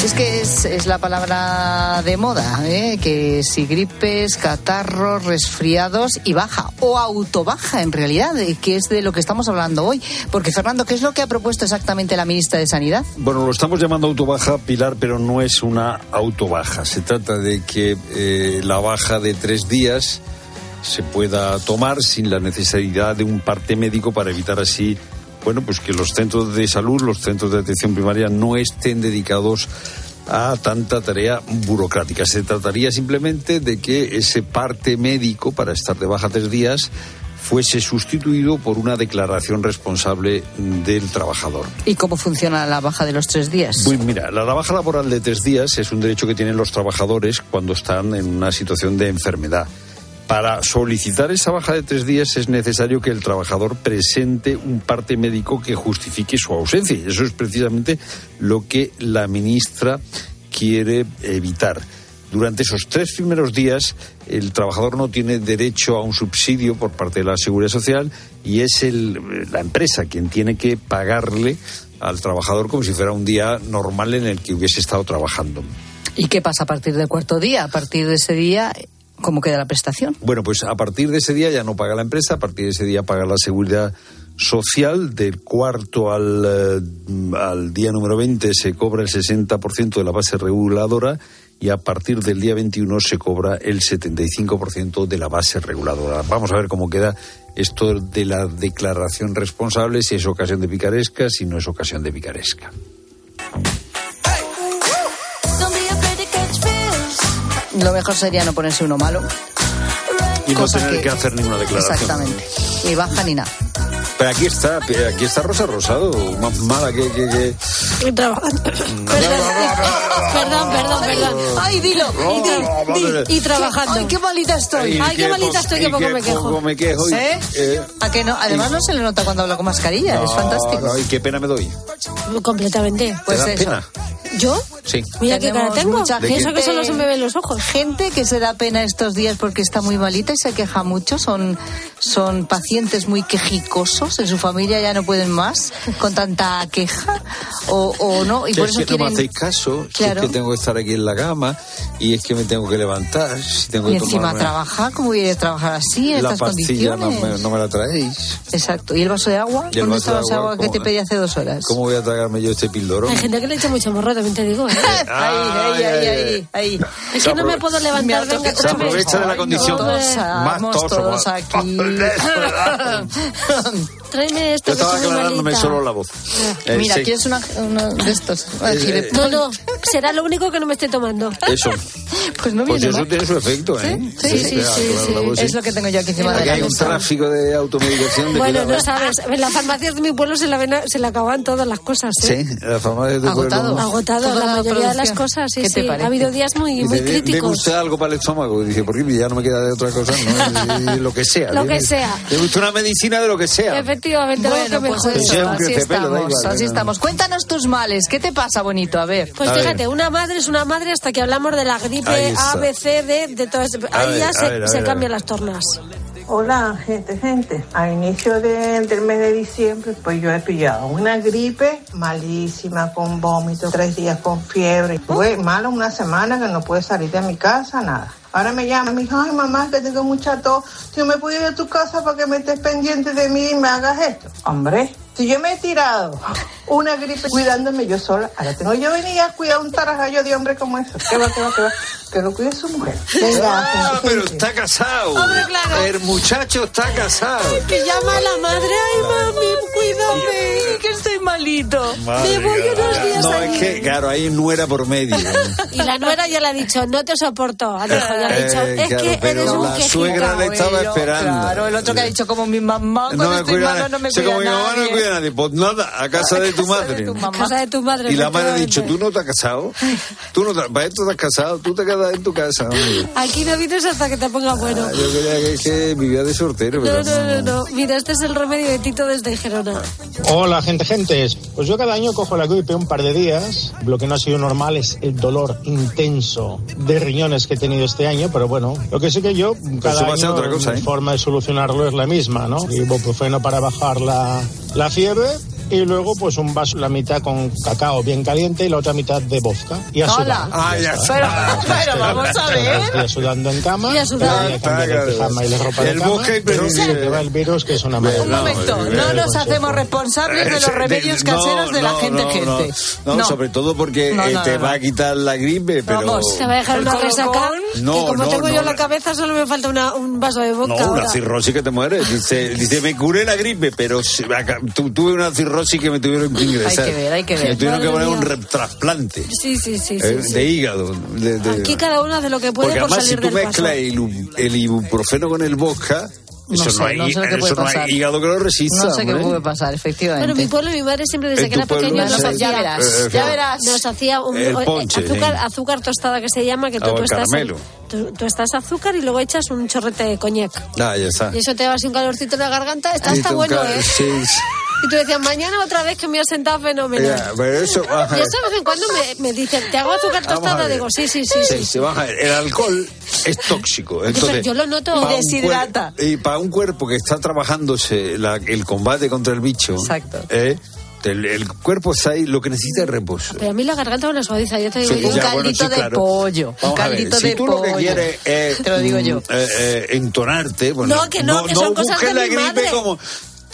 Speaker 5: Es que es, la palabra de moda, ¿eh? que si gripes, catarros, resfriados y baja, o autobaja en realidad, que es de lo que estamos hablando hoy. Porque Fernando, ¿qué es lo que ha propuesto exactamente la ministra de Sanidad?
Speaker 1: Bueno, lo estamos llamando autobaja, Pilar, pero no es una autobaja. Se trata de que eh, la baja de tres días se pueda tomar sin la necesidad de un parte médico para evitar así bueno, pues que los centros de salud, los centros de atención primaria no estén dedicados a tanta tarea burocrática. Se trataría simplemente de que ese parte médico para estar de baja tres días fuese sustituido por una declaración responsable del trabajador.
Speaker 5: ¿Y cómo funciona la baja de los tres días?
Speaker 1: Pues mira, la baja laboral de tres días es un derecho que tienen los trabajadores cuando están en una situación de enfermedad. Para solicitar esa baja de tres días es necesario que el trabajador presente un parte médico que justifique su ausencia. Y eso es precisamente lo que la ministra quiere evitar. Durante esos tres primeros días, el trabajador no tiene derecho a un subsidio por parte de la Seguridad Social y es el, la empresa quien tiene que pagarle al trabajador como si fuera un día normal en el que hubiese estado trabajando.
Speaker 5: ¿Y qué pasa a partir del cuarto día? A partir de ese día, ¿Cómo queda la prestación?
Speaker 1: Bueno, pues a partir de ese día ya no paga la empresa, a partir de ese día paga la seguridad social. Del cuarto al, uh, al día número 20 se cobra el 60% de la base reguladora y a partir del día 21 se cobra el 75% de la base reguladora. Vamos a ver cómo queda esto de la declaración responsable, si es ocasión de picaresca, si no es ocasión de picaresca.
Speaker 5: Lo mejor sería no ponerse uno malo.
Speaker 1: Y no tener que... que, hacer ninguna declaración.
Speaker 5: Exactamente. Ni baja ni nada.
Speaker 1: Pero aquí está, aquí está Rosa Rosado, más mala que... que, que...
Speaker 18: Trabajando. perdón, perdón, perdón, perdón.
Speaker 5: Ay, dilo.
Speaker 18: Y, di, di, y trabajando.
Speaker 5: Ay, qué malita estoy.
Speaker 18: Ay, qué malita estoy, que poco me quejo.
Speaker 1: Poco me quejo. Y,
Speaker 5: ¿Eh? eh ¿A que no? Además no se le nota cuando habla con mascarilla,
Speaker 1: no,
Speaker 5: es fantástico.
Speaker 1: No, y qué pena me doy.
Speaker 18: Completamente.
Speaker 1: Pues ¿Te da
Speaker 5: eso.
Speaker 1: pena?
Speaker 18: ¿Yo?
Speaker 1: Sí.
Speaker 18: Mira qué cara tengo.
Speaker 5: Mucha
Speaker 18: Pienso que solo se me ven los ojos.
Speaker 5: Gente que se da pena estos días porque está muy malita y se queja mucho. Son, son pacientes muy quejicosos. En su familia ya no pueden más con tanta queja. O, o no. Y
Speaker 1: es
Speaker 5: por eso
Speaker 1: que
Speaker 5: quieren...
Speaker 1: no me hacéis caso.
Speaker 5: Claro.
Speaker 1: Si es que tengo que estar aquí en la cama y es que me tengo que levantar. Si tengo
Speaker 5: y
Speaker 1: que
Speaker 5: encima
Speaker 1: tomarme...
Speaker 5: trabajar. ¿Cómo voy a trabajar así en
Speaker 1: la
Speaker 5: estas
Speaker 1: pastilla
Speaker 5: condiciones?
Speaker 1: no me, no me, la traéis.
Speaker 5: Exacto. ¿Y el vaso de agua?
Speaker 1: ¿Y el
Speaker 5: ¿Dónde está el vaso de
Speaker 1: agua?
Speaker 5: agua que te pedí hace dos horas?
Speaker 1: ¿Cómo voy a tragarme yo este pildorón?
Speaker 18: Hay gente que le echa mucho morro, también te digo. ¿eh?
Speaker 5: ahí, ahí, ahí, ahí, ahí.
Speaker 18: Es que no me puedo levantar.
Speaker 5: Me
Speaker 18: venga,
Speaker 1: Se aprovecha de la condición
Speaker 5: Todos,
Speaker 1: más
Speaker 5: todos aquí. <laughs>
Speaker 18: tráeme esto
Speaker 1: Yo
Speaker 18: que
Speaker 1: estaba aclarándome
Speaker 18: malita.
Speaker 1: solo la voz. Eh,
Speaker 5: Mira,
Speaker 1: sí.
Speaker 5: ¿quieres una, uno de estos?
Speaker 1: Eh,
Speaker 18: No, no, será lo único que no me esté tomando.
Speaker 1: Eso. <laughs>
Speaker 5: Pues no
Speaker 1: Pues
Speaker 5: viene
Speaker 1: eso
Speaker 5: mal.
Speaker 1: tiene su efecto, ¿eh?
Speaker 5: Sí, sí, sí, sí, sí.
Speaker 1: claro,
Speaker 5: Es lo que tengo yo aquí encima de
Speaker 1: Aquí
Speaker 5: la
Speaker 1: hay un
Speaker 5: mesa.
Speaker 1: tráfico de automedicación de
Speaker 18: Bueno, no sabes, en las farmacias de mi pueblo se la, ven, se le acaban todas las cosas. ¿eh?
Speaker 1: Sí, la farmacia de
Speaker 5: Agotado.
Speaker 18: Agotado
Speaker 5: Toda
Speaker 18: la
Speaker 5: la
Speaker 18: mayoría de las
Speaker 5: producción.
Speaker 18: cosas, sí,
Speaker 5: ¿Qué te
Speaker 18: sí.
Speaker 5: parece?
Speaker 18: Ha habido días muy, muy
Speaker 1: Dice, "Dé- deme
Speaker 18: críticos.
Speaker 1: usted algo para el estómago. Y dice, porque ya no me queda de otra cosa, ¿no? Y lo que sea.
Speaker 18: Lo que sea.
Speaker 1: Deme usted una medicina de lo que sea.
Speaker 18: Efectivamente, algo
Speaker 5: Bueno,
Speaker 18: que
Speaker 5: pues
Speaker 18: mejore.
Speaker 1: Sí,
Speaker 5: eso,
Speaker 1: un
Speaker 5: así estamos,
Speaker 1: igual,
Speaker 5: así
Speaker 1: venga.
Speaker 5: estamos. Cuéntanos tus males. ¿Qué te pasa, bonito? A ver.
Speaker 18: Pues
Speaker 1: A
Speaker 18: fíjate,
Speaker 1: ver.
Speaker 18: una madre es una madre hasta que hablamos de la gripe. A, B, C, D, de.
Speaker 1: A
Speaker 18: Ahí ya se, se cambian las tornas.
Speaker 19: Hola, gente, gente. A inicio de- del mes de diciembre, pues yo he pillado una gripe malísima, con vómito, tres días con fiebre. Fue malo una semana que no pude salir de mi casa, nada. Ahora me llama, me dijo, ay mamá, que tengo mucha tos. Si me puedo ir a tu casa para que me estés pendiente de mí y me hagas esto. Hombre, si yo me he tirado una gripe cuidándome yo sola, ahora tengo yo venir a cuidar un tarajallo de hombre como eso. ¿Qué va, qué va, qué va? Que lo cuide su mujer. Venga,
Speaker 1: Ah, pero
Speaker 19: gente.
Speaker 1: está casado.
Speaker 18: Hombre, claro.
Speaker 1: El muchacho está casado.
Speaker 18: Que llama a la madre, ay mami, cuídame, que estoy malito.
Speaker 1: Madre
Speaker 18: me voy unos días
Speaker 1: No,
Speaker 18: allí.
Speaker 1: es que, claro, hay nuera por medio.
Speaker 18: Y la nuera ya le ha dicho, no te soporto. Alejo, ya le ha dicho,
Speaker 1: Eh,
Speaker 18: es
Speaker 1: claro,
Speaker 18: que eres un
Speaker 1: la suegra le estaba
Speaker 5: Bueno,
Speaker 1: esperando.
Speaker 5: Claro, el otro que ha dicho como mi mamá cuando
Speaker 1: No me
Speaker 5: estoy no me cuida
Speaker 1: como mi mamá no cuida a nadie. Pues nada, a casa de <laughs> tu madre.
Speaker 18: Casa de tu madre.
Speaker 1: Y la madre ha dicho, tú no te has casado. Tú no te, para esto te has casado. Tú te quedas en tu casa. hombre.
Speaker 18: Aquí no vienes hasta que te ponga bueno.
Speaker 1: Ah, Yo creía que, que vivía de sortero.
Speaker 18: No,
Speaker 1: Pero
Speaker 18: no, no, no. Mira, este es el remedio de Tito desde Gerona.
Speaker 20: Hola, gente, Pues yo cada año cojo la gripe un par de días. Lo que no ha sido normal es el dolor intenso de riñones que he tenido este año, pero bueno, lo que sí que yo cada año
Speaker 1: otra cosa, ¿eh?
Speaker 20: forma de solucionarlo es la misma, ¿no? Ibuprofeno para bajar la, la fiebre y luego pues un vaso, la mitad con cacao bien caliente y la otra mitad de vodka. Y a
Speaker 5: Hola.
Speaker 20: sudar.
Speaker 1: Ah, ya
Speaker 20: está.
Speaker 5: Pero, <laughs> pero vamos a ver.
Speaker 20: Estoy sudando en cama.
Speaker 18: Y a sudar.
Speaker 20: a de pijama y de ropa de
Speaker 1: El
Speaker 20: cama, pero se te va el virus, que es una
Speaker 5: Un
Speaker 20: maravilla.
Speaker 5: momento, no nos hacemos responsables de los <laughs> remedios caseros de la gente gente.
Speaker 1: No, sobre todo porque eh, te va a quitar la gripe, pero...
Speaker 5: Vamos.
Speaker 18: Te va a dejar
Speaker 5: ¿El
Speaker 18: una resaca.
Speaker 1: No,
Speaker 18: que como
Speaker 1: no,
Speaker 18: tengo yo la cabeza, solo me falta una- un vaso de vodka
Speaker 1: No,
Speaker 18: ahora.
Speaker 1: una cirrosis que te mueres. Dice, dice, me curé la gripe, pero se- acá- tu- tuve una cirrosis que me tuvieron que ingresar.
Speaker 5: Hay que ver, hay que ver.
Speaker 1: Me tuvieron que
Speaker 18: Madre
Speaker 1: poner un
Speaker 18: mía.
Speaker 1: re- trasplante
Speaker 18: Sí, sí, sí. sí,
Speaker 1: eh,
Speaker 18: sí.
Speaker 1: de hígado. de- de-
Speaker 18: Aquí cada uno hace lo que puede
Speaker 1: Porque
Speaker 18: por
Speaker 1: además si
Speaker 18: salir
Speaker 1: tú
Speaker 18: del
Speaker 1: mezclas el, el ibuprofeno con el vodka,
Speaker 5: No
Speaker 1: eso
Speaker 5: sé,
Speaker 1: no hay,
Speaker 5: no sé que
Speaker 1: eso no hay hígado que lo resista.
Speaker 5: No sé qué
Speaker 1: hombre.
Speaker 5: puede pasar, efectivamente.
Speaker 18: Bueno, mi pueblo y mi madre siempre desde
Speaker 1: En
Speaker 18: que era pequeña nos
Speaker 1: sí.
Speaker 18: hacía,
Speaker 5: Ya verás,
Speaker 1: Eh,
Speaker 5: ya
Speaker 1: eh,
Speaker 5: verás.
Speaker 18: nos hacía un, eh,
Speaker 1: ponche,
Speaker 18: azúcar,
Speaker 1: sí.
Speaker 18: azúcar tostada que se llama, que tú, tú estás,
Speaker 1: caramelo.
Speaker 18: tú, tú estás azúcar y luego echas un chorrete de coñac.
Speaker 1: Ah, ya está.
Speaker 18: Y eso te da así un calorcito en la garganta, está, está bueno, ¿eh?
Speaker 1: sí, sí.
Speaker 18: Y tú decías, mañana otra vez que me has sentado fenomenal.
Speaker 1: Ya, pero eso,
Speaker 18: Y eso de vez en cuando me, me dicen, ¿te hago azúcar tostada? Digo, sí, sí, sí.
Speaker 1: Sí,
Speaker 18: sí.
Speaker 1: se baja. El alcohol es tóxico. Entonces,
Speaker 18: yo lo noto. Y
Speaker 5: deshidrata.
Speaker 1: Y para un cuerpo que está trabajándose la- el combate contra el bicho,
Speaker 5: Exacto.
Speaker 1: ¿eh? el, el cuerpo está ahí, lo que necesita es reposo.
Speaker 18: Pero a mí la garganta me la suaviza, yo te digo.
Speaker 1: Sí,
Speaker 18: yo.
Speaker 5: un
Speaker 1: ya, bueno,
Speaker 5: caldito
Speaker 1: sí,
Speaker 5: de
Speaker 1: claro.
Speaker 5: pollo. Un
Speaker 1: Vamos a ver,
Speaker 5: caldito
Speaker 1: si
Speaker 5: de
Speaker 1: tú
Speaker 5: pollo.
Speaker 1: lo que quieres es
Speaker 5: Te lo digo yo.
Speaker 1: mm, eh, eh, entonarte, pues
Speaker 18: No, que no, que son cosas de
Speaker 1: la
Speaker 18: mi
Speaker 1: gripe
Speaker 18: madre.
Speaker 1: como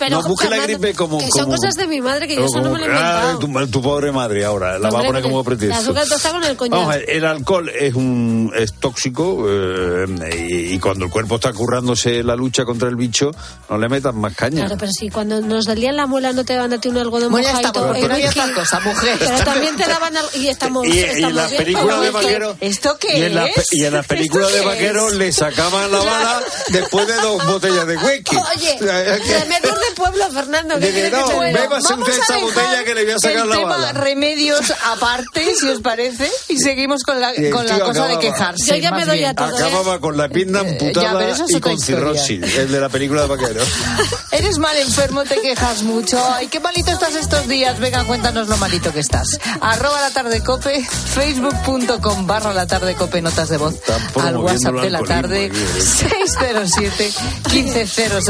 Speaker 18: Pero,
Speaker 1: no busques la gripe como
Speaker 18: que son
Speaker 1: como-
Speaker 18: cosas de mi madre que yo eso no me lo he
Speaker 1: Ah,
Speaker 18: inventado.
Speaker 1: tu, tu pobre madre ahora la va a poner como
Speaker 18: el
Speaker 1: pretexto.
Speaker 18: azúcar tostada con el coñac.
Speaker 1: Vamos a ver, el alcohol es un es tóxico eh, y, y cuando el cuerpo está currándose la lucha contra el bicho, no le metas más caña.
Speaker 18: Claro, pero si cuando nos dolían la muela no te daban a ti un algodón
Speaker 5: Bueno, ya
Speaker 18: mojadito,
Speaker 5: estamos, porque
Speaker 18: el
Speaker 5: no hay
Speaker 18: whisky,
Speaker 5: otra cosa, mujer.
Speaker 18: Pero también te daban al- y estamos,
Speaker 1: y, y
Speaker 18: estamos
Speaker 1: en las películas de
Speaker 18: Pero
Speaker 1: vaqueros
Speaker 5: ¿Esto qué
Speaker 1: y en, las pe-
Speaker 5: es?
Speaker 1: y en las <laughs> películas
Speaker 5: ¿Esto
Speaker 1: de vaqueros le sacaban la bala después de dos botellas de whisky.
Speaker 18: Oye, de pueblo, Fernando. ¿qué
Speaker 1: que
Speaker 18: quieres que
Speaker 1: no,
Speaker 18: te
Speaker 1: bébase usted esa botella que le voy a sacar
Speaker 5: el
Speaker 1: la
Speaker 5: tema
Speaker 1: bala.
Speaker 5: remedios aparte, si os parece, y seguimos con la, con la cosa de quejarse.
Speaker 18: Yo ya me doy
Speaker 5: bien.
Speaker 18: a todo.
Speaker 1: Acababa con la pierna
Speaker 5: Eh, ya,
Speaker 1: amputada
Speaker 5: pero eso es
Speaker 1: y con cirrosis, el de la película de vaqueros. <laughs>
Speaker 5: Eres mal enfermo, te quejas mucho. Ay, qué malito estás estos días. Venga, cuéntanos lo malito que estás. Arroba la tarde cope, facebook.com barra la tarde cope, notas de voz. Al WhatsApp de la tarde,
Speaker 1: aquí, ¿eh? <laughs>
Speaker 5: 607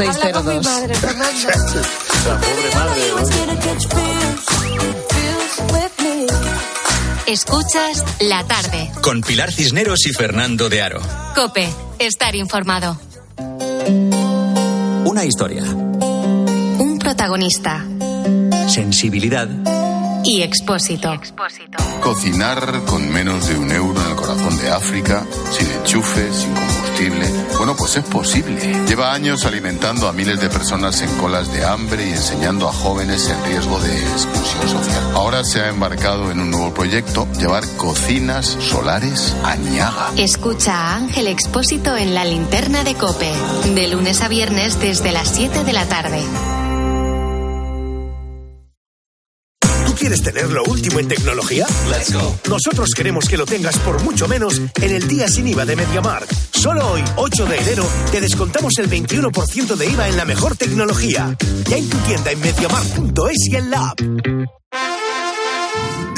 Speaker 18: Habla con mi
Speaker 5: 150602.
Speaker 18: Madre, Fernando.
Speaker 1: La pobre madre.
Speaker 3: Escuchas la tarde.
Speaker 2: Con Pilar Cisneros y Fernando de Aro.
Speaker 3: Cope, estar informado.
Speaker 2: Una historia.
Speaker 3: Un protagonista.
Speaker 2: Sensibilidad.
Speaker 3: Y Expósito.
Speaker 21: Cocinar con menos de un euro en el corazón de África, sin enchufe, sin combustible. Bueno, pues es posible. Lleva años alimentando a miles de personas en colas de hambre y enseñando a jóvenes el riesgo de exclusión social. Ahora se ha embarcado en un nuevo proyecto, llevar cocinas solares a Niaga.
Speaker 3: Escucha a Ángel Expósito en la linterna de Cope, de lunes a viernes desde las 7 de la tarde.
Speaker 22: Quieres tener lo último en tecnología? Let's go. Nosotros queremos que lo tengas por mucho menos en el día sin IVA de MediaMarkt. Solo hoy, 8 de enero, te descontamos el 21% de IVA en la mejor tecnología. Ya en tu tienda en MediaMarkt.es y en la app.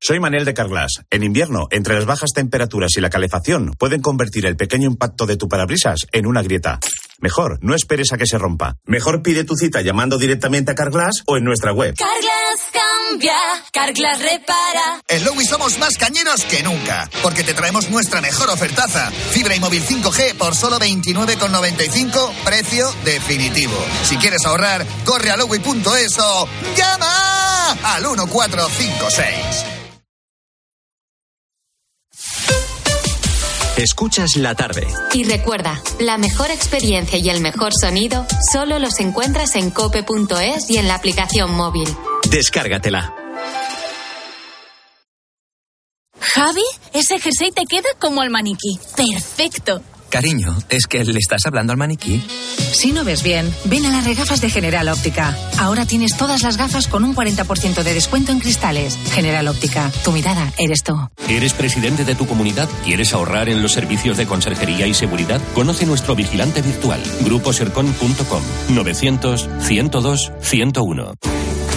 Speaker 23: Soy Manel de Carglass. En invierno, entre las bajas temperaturas y la calefacción, pueden convertir el pequeño impacto de tu parabrisas en una grieta. Mejor, no esperes a que se rompa. Mejor pide tu cita llamando directamente a Carglass o en nuestra web.
Speaker 24: Carglass cambia, Carglass repara.
Speaker 25: En Lowy somos más cañeros que nunca, porque te traemos nuestra mejor ofertaza. Fibra y móvil 5G por solo 29,95, precio definitivo. Si quieres ahorrar, corre a lowy.es o llama al 1456.
Speaker 2: Escuchas la tarde.
Speaker 3: Y recuerda, la mejor experiencia y el mejor sonido solo los encuentras en cope.es y en la aplicación móvil.
Speaker 2: Descárgatela.
Speaker 26: Javi, ese jersey te queda como al maniquí. Perfecto.
Speaker 27: Cariño, ¿es que le estás hablando al maniquí?
Speaker 28: Si no ves bien, ven a las regafas de General Óptica. Ahora tienes todas las gafas con un 40% de descuento en cristales. General Óptica, tu mirada eres tú.
Speaker 29: ¿Eres presidente de tu comunidad? ¿Quieres ahorrar en los servicios de conserjería y seguridad? Conoce nuestro vigilante virtual, gruposercon.com 900 102 101.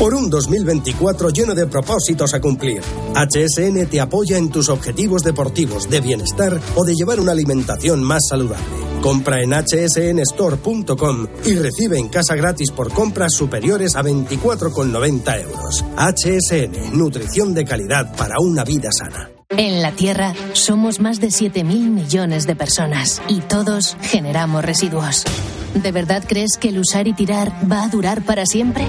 Speaker 30: Por un 2024 lleno de propósitos a cumplir. HSN te apoya en tus objetivos deportivos, de bienestar o de llevar una alimentación más saludable. Compra en hsnstore.com y recibe en casa gratis por compras superiores a 24,90 euros. HSN, nutrición de calidad para una vida sana.
Speaker 31: En la Tierra somos más de 7.000 millones de personas y todos generamos residuos. ¿De verdad crees que el usar y tirar va a durar para siempre?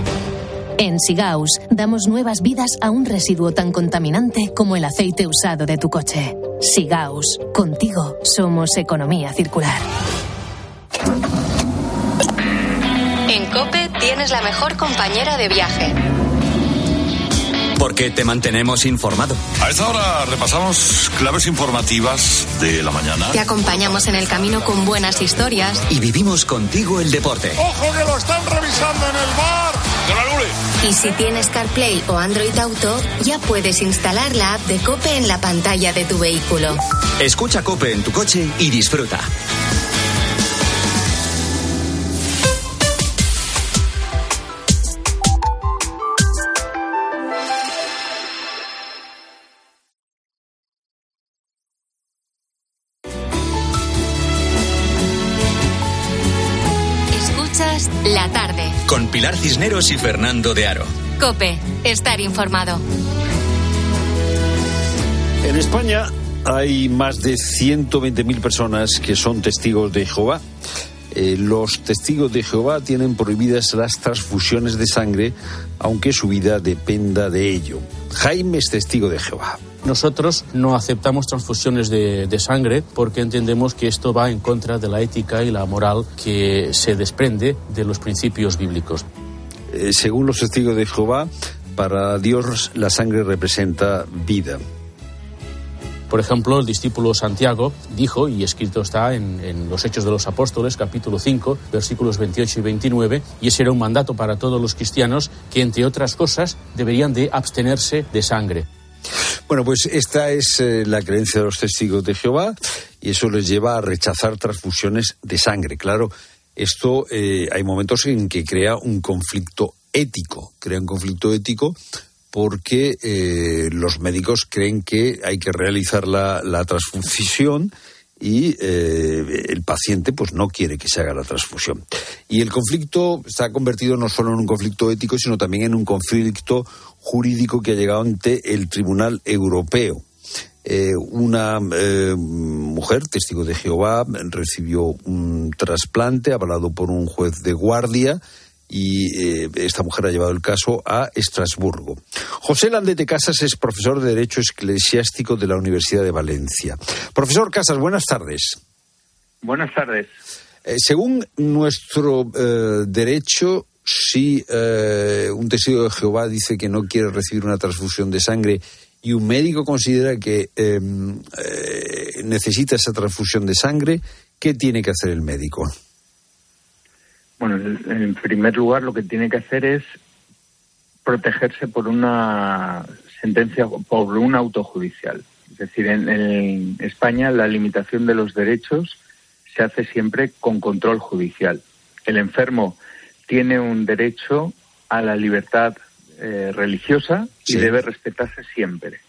Speaker 31: En Sigaus damos nuevas vidas a un residuo tan contaminante como el aceite usado de tu coche. Sigaus, contigo somos economía circular.
Speaker 3: En Cope tienes la mejor compañera de viaje.
Speaker 2: Porque te mantenemos informado.
Speaker 32: A esta hora repasamos claves informativas de la mañana.
Speaker 3: Te acompañamos en el camino con buenas historias.
Speaker 2: Y vivimos contigo el deporte.
Speaker 33: ¡Ojo que lo están revisando en el bar!
Speaker 3: Y si tienes CarPlay o Android Auto, ya puedes instalar la app de Cope en la pantalla de tu vehículo.
Speaker 2: Escucha Cope en tu coche y disfruta. Pilar Cisneros y Fernando de Aro.
Speaker 3: Cope, estar informado.
Speaker 1: En España hay más de 120.000 personas que son testigos de Jehová. Eh, los testigos de Jehová tienen prohibidas las transfusiones de sangre, aunque su vida dependa de ello. Jaime es testigo de Jehová.
Speaker 34: Nosotros no aceptamos transfusiones de, de, sangre porque entendemos que esto va en contra de la ética y la moral que se desprende de los principios bíblicos.
Speaker 1: Eh, según los testigos de Jehová, para Dios la sangre representa vida.
Speaker 34: Por ejemplo, el discípulo Santiago dijo, y escrito está en, en los Hechos de los Apóstoles, capítulo 5, versículos 28 y 29, y ese era un mandato para todos los cristianos que, entre otras cosas, deberían de abstenerse de sangre.
Speaker 1: Bueno, pues esta es eh, la creencia de los testigos de Jehová y eso les lleva a rechazar transfusiones de sangre. Claro, esto eh, hay momentos en que crea un conflicto ético, crea un conflicto ético porque eh, los médicos creen que hay que realizar la, la transfusión y eh, el paciente pues no quiere que se haga la transfusión. Y el conflicto se ha convertido no solo en un conflicto ético, sino también en un conflicto jurídico que ha llegado ante el Tribunal Europeo. Eh, una eh, mujer, testigo de Jehová, recibió un trasplante avalado por un juez de guardia y eh, esta mujer ha llevado el caso a Estrasburgo. José Landete Casas es profesor de Derecho Eclesiástico de la Universidad de Valencia. Profesor Casas, buenas tardes.
Speaker 35: Buenas tardes.
Speaker 1: Eh, según nuestro eh, derecho, si un testigo de Jehová dice que no quiere recibir una transfusión de sangre y un médico considera que necesita esa transfusión de sangre, ¿qué tiene que hacer el médico?
Speaker 35: Bueno, en primer lugar lo que tiene que hacer es protegerse por una sentencia, por un auto judicial. Es decir, en, España la limitación de los derechos se hace siempre con control judicial. El enfermo tiene un derecho a la libertad eh, religiosa y debe respetarse siempre.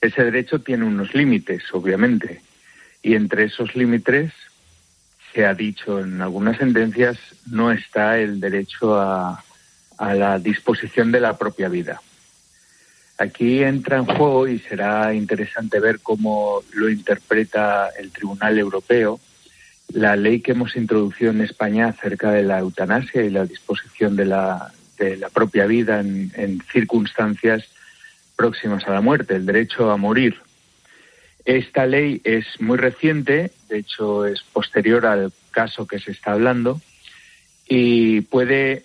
Speaker 35: Ese derecho tiene unos límites, obviamente, y entre esos límites se ha dicho en algunas sentencias, no está el derecho a, la disposición de la propia vida. Aquí entra en juego y será interesante ver cómo lo interpreta el Tribunal Europeo la ley que hemos introducido en España acerca de la eutanasia y la disposición de la, de la propia vida en, en circunstancias próximas a la muerte, el derecho a morir. Esta ley es muy reciente, de hecho es posterior al caso que se está hablando y puede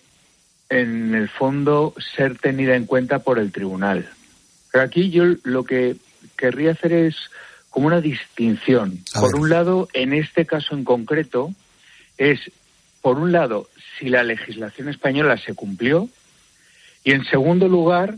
Speaker 35: en el fondo ser tenida en cuenta por el tribunal. Pero aquí yo lo que querría hacer es como una distinción. por un lado, en este caso en concreto, es, por un lado, si la legislación española se cumplió y, en segundo lugar,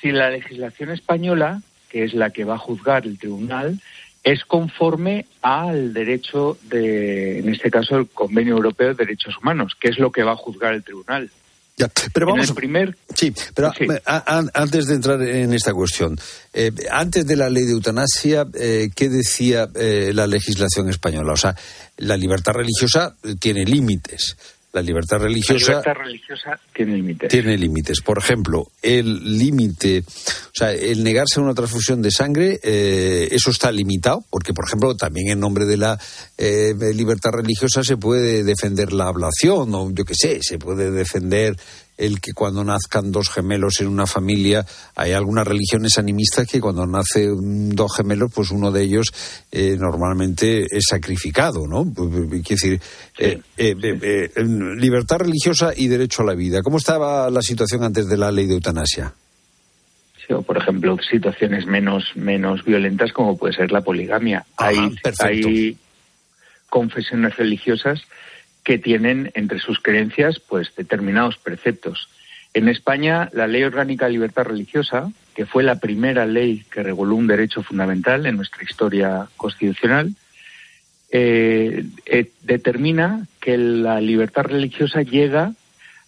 Speaker 35: si la legislación española que es la que va a juzgar el tribunal, es conforme al derecho de, en este caso, el Convenio Europeo de Derechos Humanos, que es lo que va a juzgar el tribunal.
Speaker 1: Ya, pero vamos.
Speaker 35: En primer...
Speaker 1: Sí, pero antes de entrar en esta cuestión, eh, antes de la ley de eutanasia, eh, ¿qué decía eh, la legislación española? O sea, la libertad religiosa tiene límites. La libertad religiosa.
Speaker 35: La libertad religiosa tiene límites.
Speaker 1: Tiene límites. Por ejemplo, el límite, o sea, el negarse a una transfusión de sangre, eh, eso está limitado, porque, por ejemplo, también en nombre de la eh, libertad religiosa se puede defender la ablación, o yo qué sé, se puede defender el que cuando nazcan dos gemelos en una familia, hay algunas religiones animistas que cuando nace dos gemelos, pues uno de ellos eh, normalmente es sacrificado, ¿no? Pues, pues, quiero decir, eh, eh, libertad religiosa y derecho a la vida. ¿Cómo estaba la situación antes de la ley de eutanasia?
Speaker 35: Sí, o por ejemplo, situaciones menos, menos violentas como puede ser la poligamia. hay, hay confesiones religiosas que tienen entre sus creencias pues determinados preceptos. En España, la Ley Orgánica de Libertad Religiosa, que fue la primera ley que reguló un derecho fundamental en nuestra historia constitucional, eh, eh, determina que la libertad religiosa llega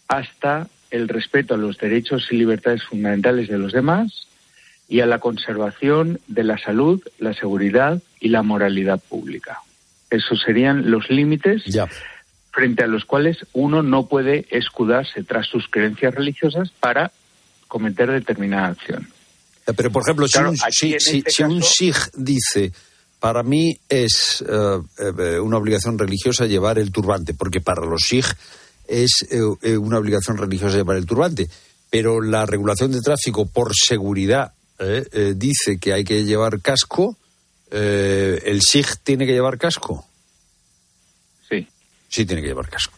Speaker 35: hasta el respeto a los derechos y libertades fundamentales de los demás y a la conservación de la salud, la seguridad y la moralidad pública. Esos serían los límites frente a los cuales uno no puede escudarse tras sus creencias religiosas para cometer determinada acción.
Speaker 1: Pero, por ejemplo, si, un, este dice, para mí es eh, eh, una obligación religiosa llevar el turbante, porque para los Sikh es eh, una obligación religiosa llevar el turbante, pero la regulación de tráfico por seguridad dice que hay que llevar casco, ¿el Sikh tiene que llevar casco? Sí tiene que llevar casco.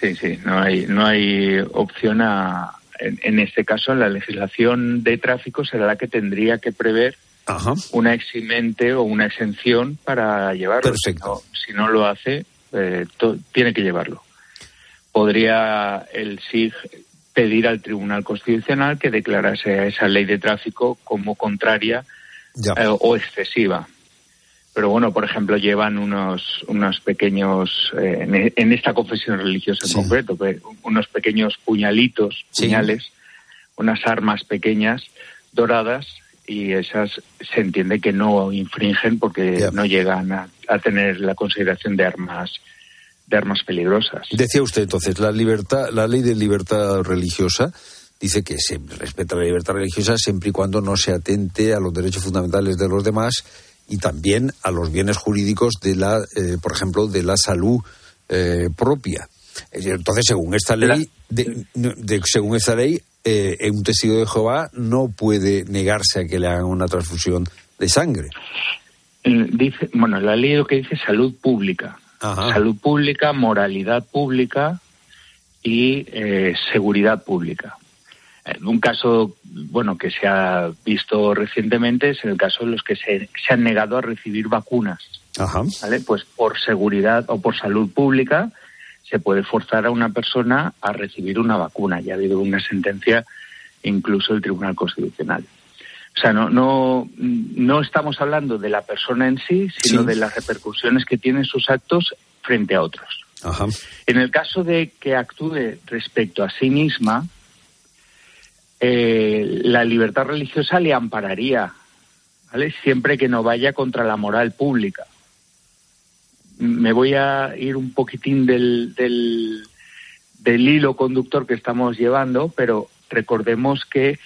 Speaker 35: Sí, sí, no hay, no hay opción a, en, este caso, la legislación de tráfico será la que tendría que prever una eximente o una exención para llevarlo.
Speaker 1: Perfecto.
Speaker 35: Si no, lo hace, eh, tiene que llevarlo. Podría el SIG pedir al Tribunal Constitucional que declarase esa ley de tráfico como contraria eh, o excesiva. Pero bueno, por ejemplo, llevan unos, unos pequeños, eh, en, esta confesión religiosa en concreto, unos pequeños puñalitos, puñales, unas armas pequeñas doradas y esas se entiende que no infringen porque no llegan a, tener la consideración de armas de armas peligrosas.
Speaker 1: Decía usted entonces la libertad, la ley de libertad religiosa dice que se respeta la libertad religiosa siempre y cuando no se atente a los derechos fundamentales de los demás y también a los bienes jurídicos de la, eh, por ejemplo, de la salud eh, propia. Entonces, según esta ley, de, según esta ley, eh, un testigo de Jehová no puede negarse a que le hagan una transfusión de sangre.
Speaker 35: Dice, bueno, la ley lo que dice es salud pública. Salud pública, moralidad pública y eh, seguridad pública. Un caso, bueno, que se ha visto recientemente es el caso de los que se, se han negado a recibir vacunas. ¿vale? Pues por seguridad o por salud pública se puede forzar a una persona a recibir una vacuna. Ya ha habido una sentencia incluso del Tribunal Constitucional. O sea, no, no, no estamos hablando de la persona en sí, sino de las repercusiones que tienen sus actos frente a otros. En el caso de que actúe respecto a sí misma, eh, la libertad religiosa le ampararía, ¿vale? Siempre que no vaya contra la moral pública me voy a ir un poquitín del, del, hilo conductor que estamos llevando, pero recordemos que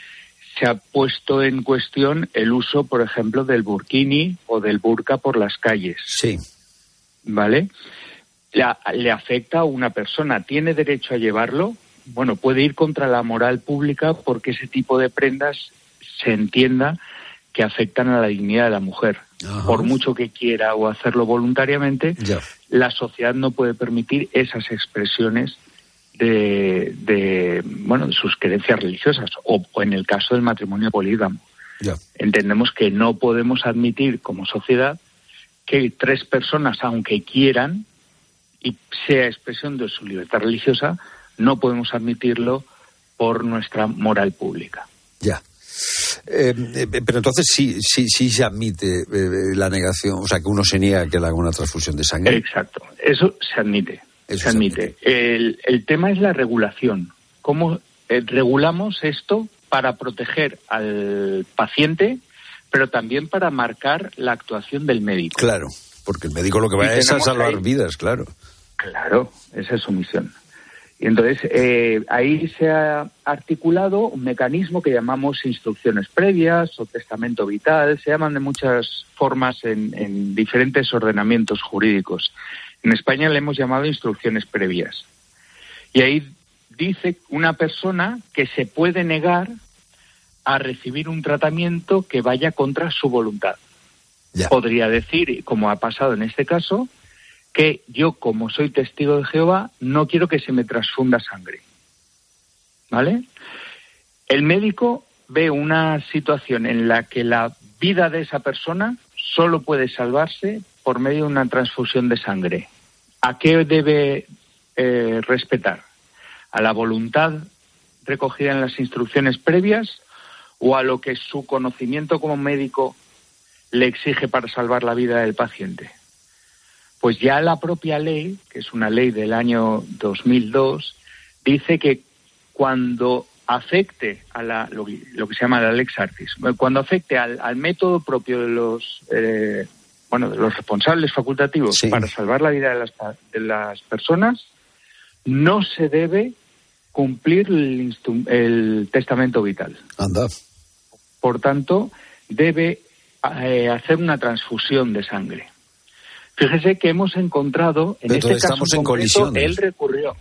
Speaker 35: se ha puesto en cuestión el uso, por ejemplo, del burkini o del burka por las calles.
Speaker 1: Sí.
Speaker 35: ¿Vale? le afecta a una persona. ¿Tiene derecho a llevarlo? Bueno, puede ir contra la moral pública porque ese tipo de prendas se entienda que afectan a la dignidad de la mujer. Por mucho que quiera o hacerlo voluntariamente, la sociedad no puede permitir esas expresiones de, bueno, de sus creencias religiosas o, en el caso del matrimonio polígamo. Entendemos que no podemos admitir como sociedad que tres personas, aunque quieran y sea expresión de su libertad religiosa, no podemos admitirlo por nuestra moral pública.
Speaker 1: Ya. Eh, eh, pero entonces sí, sí, sí se admite eh, la negación, o sea, que uno se niega que le haga una transfusión de sangre.
Speaker 35: Exacto, eso se admite. se admite. El, el, tema es la regulación. ¿Cómo regulamos esto para proteger al paciente, pero también para marcar la actuación del médico?
Speaker 1: Claro, porque el médico lo que va es a salvar vidas, claro.
Speaker 35: Claro, esa es su misión. Y entonces eh, ahí se ha articulado un mecanismo que llamamos instrucciones previas o testamento vital, se llaman de muchas formas en, diferentes ordenamientos jurídicos. En España le hemos llamado instrucciones previas. Y ahí dice una persona que se puede negar a recibir un tratamiento que vaya contra su voluntad. Podría decir, como ha pasado en este caso, que yo, como soy testigo de Jehová, no quiero que se me transfunda sangre. ¿Vale? El médico ve una situación en la que la vida de esa persona solo puede salvarse por medio de una transfusión de sangre. ¿A qué debe eh, respetar? ¿A la voluntad recogida en las instrucciones previas o a lo que su conocimiento como médico le exige para salvar la vida del paciente? Pues ya la propia ley, que es una ley del año 2002, dice que cuando afecte a la, lo, que se llama la lex artis, cuando afecte al, método propio de los eh, bueno de los responsables facultativos para salvar la vida de las, de las personas, no se debe cumplir el, el testamento vital.
Speaker 1: Anda.
Speaker 35: Por tanto, debe eh, hacer una transfusión de sangre. Fíjese que hemos encontrado, en este caso en concreto, él recurrió.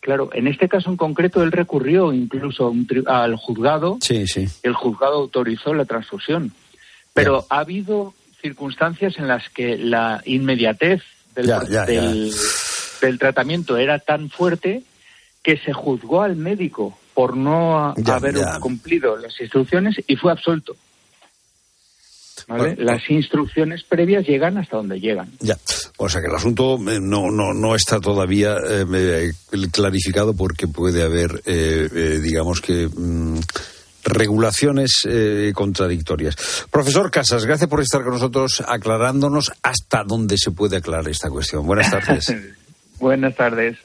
Speaker 35: Claro, en este caso en concreto él recurrió incluso al juzgado.
Speaker 1: Sí, sí.
Speaker 35: El juzgado autorizó la transfusión. Pero ha habido circunstancias en las que la inmediatez del, del, tratamiento era tan fuerte que se juzgó al médico por no haber cumplido las instrucciones y fue absuelto. Las instrucciones previas llegan hasta donde llegan.
Speaker 1: Ya, o sea que el asunto eh, no, no, no está todavía eh, clarificado porque puede haber, digamos que... Mm, regulaciones contradictorias. Profesor Casas, gracias por estar con nosotros aclarándonos hasta dónde se puede aclarar esta cuestión. Buenas tardes. <laughs>
Speaker 35: Buenas tardes.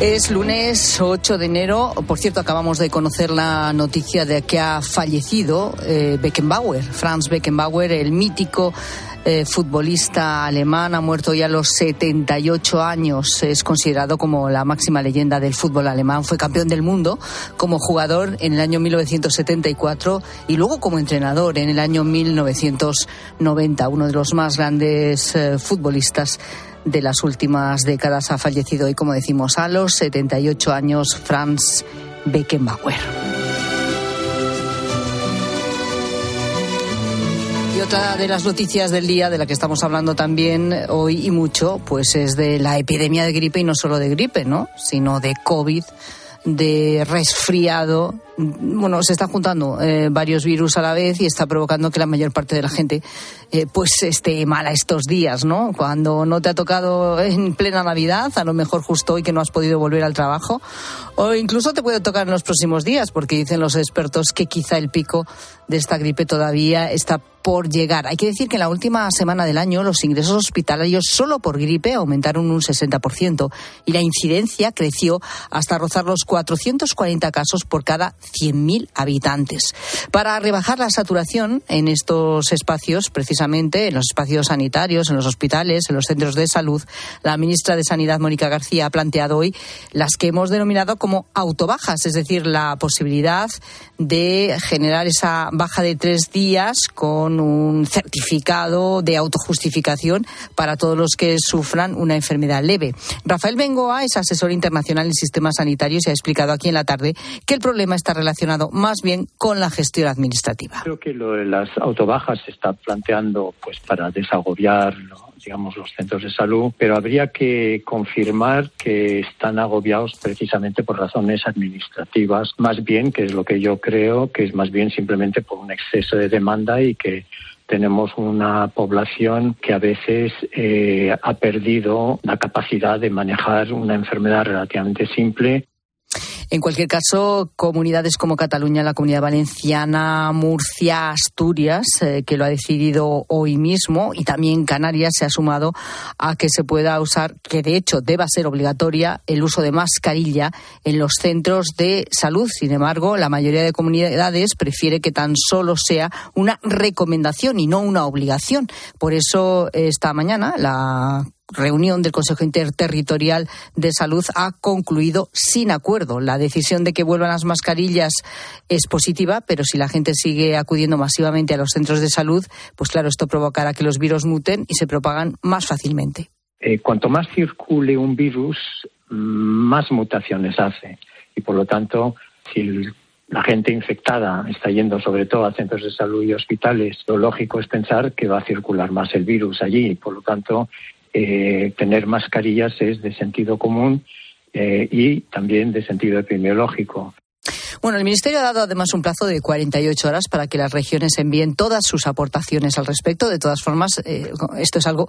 Speaker 5: Es lunes 8 de enero. Por cierto, acabamos de conocer la noticia de que ha fallecido eh, Beckenbauer, Franz Beckenbauer, el mítico eh, futbolista alemán, ha muerto ya a los 78 años. Es considerado como la máxima leyenda del fútbol alemán. Fue campeón del mundo como jugador en el año 1974 y luego como entrenador en el año 1990. Uno de los más grandes eh, futbolistas de las últimas décadas ha fallecido hoy, como decimos, a los 78 años, Franz Beckenbauer. Y otra de las noticias del día de la que estamos hablando también hoy y mucho, pues es de la epidemia de gripe y no solo de gripe, ¿no? Sino de COVID, de resfriado bueno, se están juntando eh, varios virus a la vez y está provocando que la mayor parte de la gente eh, pues esté mala estos días, ¿no? Cuando no te ha tocado en plena Navidad, a lo mejor justo hoy que no has podido volver al trabajo, o incluso te puede tocar en los próximos días, porque dicen los expertos que quizá el pico de esta gripe todavía está por llegar. Hay que decir que en la última semana del año los ingresos hospitalarios solo por gripe aumentaron un 60% y la incidencia creció hasta rozar los 440 casos por cada 100.000 habitantes. Para rebajar la saturación en estos espacios, precisamente en los espacios sanitarios, en los hospitales, en los centros de salud, la ministra de Sanidad, Mónica García, ha planteado hoy las que hemos denominado como autobajas, es decir, la posibilidad de generar esa baja de tres días con un certificado de autojustificación para todos los que sufran una enfermedad leve. Rafael Bengoa es asesor internacional en sistemas sanitarios y ha explicado aquí en la tarde que el problema está relacionado más bien con la gestión administrativa.
Speaker 36: Creo que lo de las autobajas se está planteando pues para desagobiar digamos los centros de salud, pero habría que confirmar que están agobiados precisamente por razones administrativas, más bien que es lo que yo creo que es más bien simplemente por un exceso de demanda y que tenemos una población que a veces eh, ha perdido la capacidad de manejar una enfermedad relativamente simple
Speaker 5: en cualquier caso, comunidades como Cataluña, la Comunidad Valenciana, Murcia, Asturias, eh, que lo ha decidido hoy mismo, y también Canarias se ha sumado a que se pueda usar, que de hecho deba ser obligatoria, el uso de mascarilla en los centros de salud. Sin embargo, la mayoría de comunidades prefiere que tan solo sea una recomendación y no una obligación. Por eso, esta mañana, la reunión del Consejo Interterritorial de Salud ha concluido sin acuerdo. La decisión de que vuelvan las mascarillas es positiva, pero si la gente sigue acudiendo masivamente a los centros de salud, pues claro, esto provocará que los virus muten y se propagan más fácilmente.
Speaker 36: Eh, cuanto más circule un virus, más mutaciones hace. Y por lo tanto, si la gente infectada está yendo sobre todo a centros de salud y hospitales, lo lógico es pensar que va a circular más el virus allí. Por lo tanto, eh, tener mascarillas es de sentido común eh, y también de sentido epidemiológico.
Speaker 5: Bueno, el Ministerio ha dado además un plazo de 48 horas para que las regiones envíen todas sus aportaciones al respecto. De todas formas, eh, esto es algo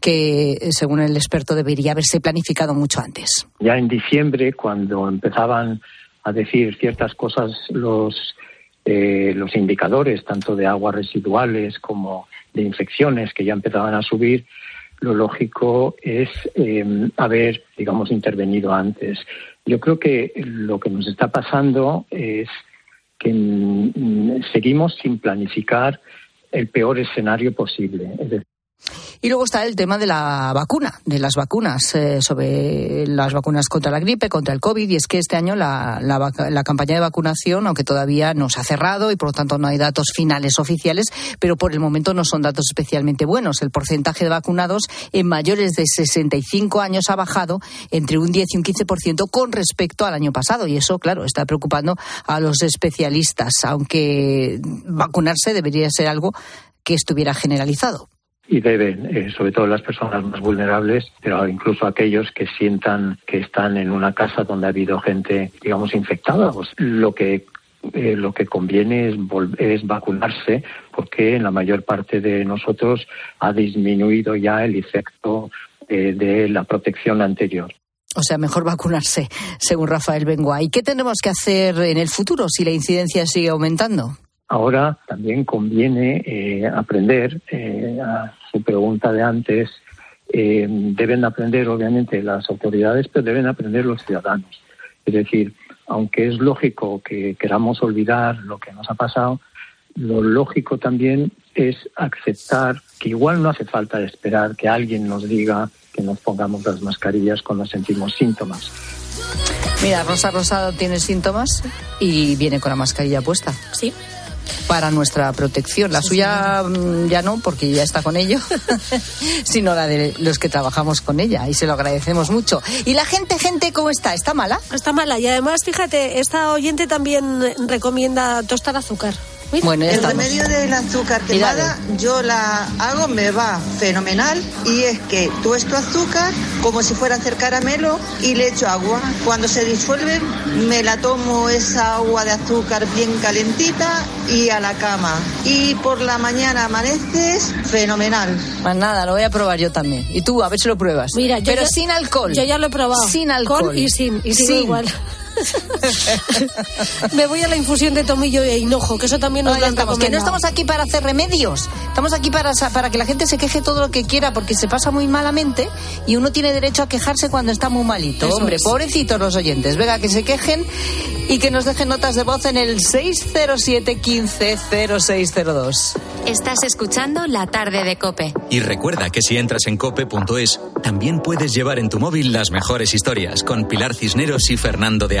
Speaker 5: que, según el experto, debería haberse planificado mucho antes.
Speaker 36: Ya en diciembre, cuando empezaban a decir ciertas cosas los, los indicadores, tanto de aguas residuales como de infecciones, que ya empezaban a subir, lo lógico es em, haber, digamos, intervenido antes. Yo creo que lo que nos está pasando es que seguimos sin planificar el peor escenario posible.
Speaker 5: Y luego está el tema de la vacuna, de las vacunas, eh, sobre las vacunas contra la gripe, contra el COVID. Y es que este año la, la, campaña de vacunación, aunque todavía no se ha cerrado y por lo tanto no hay datos finales oficiales, pero por el momento no son datos especialmente buenos. El porcentaje de vacunados en mayores de 65 años ha bajado entre un 10 y un 15% con respecto al año pasado. Y eso, claro, está preocupando a los especialistas, aunque vacunarse debería ser algo que estuviera generalizado.
Speaker 36: Y deben, eh, sobre todo las personas más vulnerables, pero incluso aquellos que sientan que están en una casa donde ha habido gente, digamos, infectada. Pues lo que eh, lo que conviene es, es vacunarse porque en la mayor parte de nosotros ha disminuido ya el efecto eh, de la protección anterior.
Speaker 5: O sea, mejor vacunarse, según Rafael Bengoa. ¿Y qué tenemos que hacer en el futuro si la incidencia sigue aumentando?
Speaker 36: Ahora también conviene eh, aprender, eh, a su pregunta de antes, eh, deben aprender obviamente las autoridades, pero deben aprender los ciudadanos. Es decir, aunque es lógico que queramos olvidar lo que nos ha pasado, lo lógico también es aceptar que igual no hace falta esperar que alguien nos diga que nos pongamos las mascarillas cuando sentimos síntomas.
Speaker 5: Mira, Rosa Rosado tiene síntomas y viene con la mascarilla puesta.
Speaker 18: Sí
Speaker 5: para nuestra protección. La suya mm, ya no, porque ya está con ello, <laughs> sino la de los que trabajamos con ella y se lo agradecemos mucho. ¿Y la gente, gente, cómo está? ¿Está mala?
Speaker 18: Está mala y además, fíjate, esta oyente también recomienda tostar azúcar.
Speaker 37: Bueno, el remedio del azúcar quemada yo la hago, me va fenomenal y es que tuesto azúcar como si fuera a hacer caramelo y le echo agua. Cuando se disuelve me la tomo esa agua de azúcar bien calentita y a la cama. Y por la mañana amaneces fenomenal.
Speaker 5: Pues nada, lo voy a probar yo también. Y tú, a ver si lo pruebas.
Speaker 18: Mira,
Speaker 5: Pero sin alcohol.
Speaker 18: Yo ya lo he probado.
Speaker 5: Sin alcohol.
Speaker 18: y sin. Y sin. igual. <laughs> Me voy a la infusión de tomillo e hinojo, que eso también nos
Speaker 5: no, estamos, Que no estamos aquí para hacer remedios. Estamos aquí para, para que la gente se queje todo lo que quiera, porque se pasa muy malamente y uno tiene derecho a quejarse cuando está muy malito. Hombre, pobrecitos los oyentes. Venga, que se quejen y que nos dejen notas de voz en el 607 15 0602.
Speaker 3: Estás escuchando La Tarde de Cope.
Speaker 2: Y recuerda que si entras en cope.es, también puedes llevar en tu móvil las mejores historias con Pilar Cisneros y Fernando de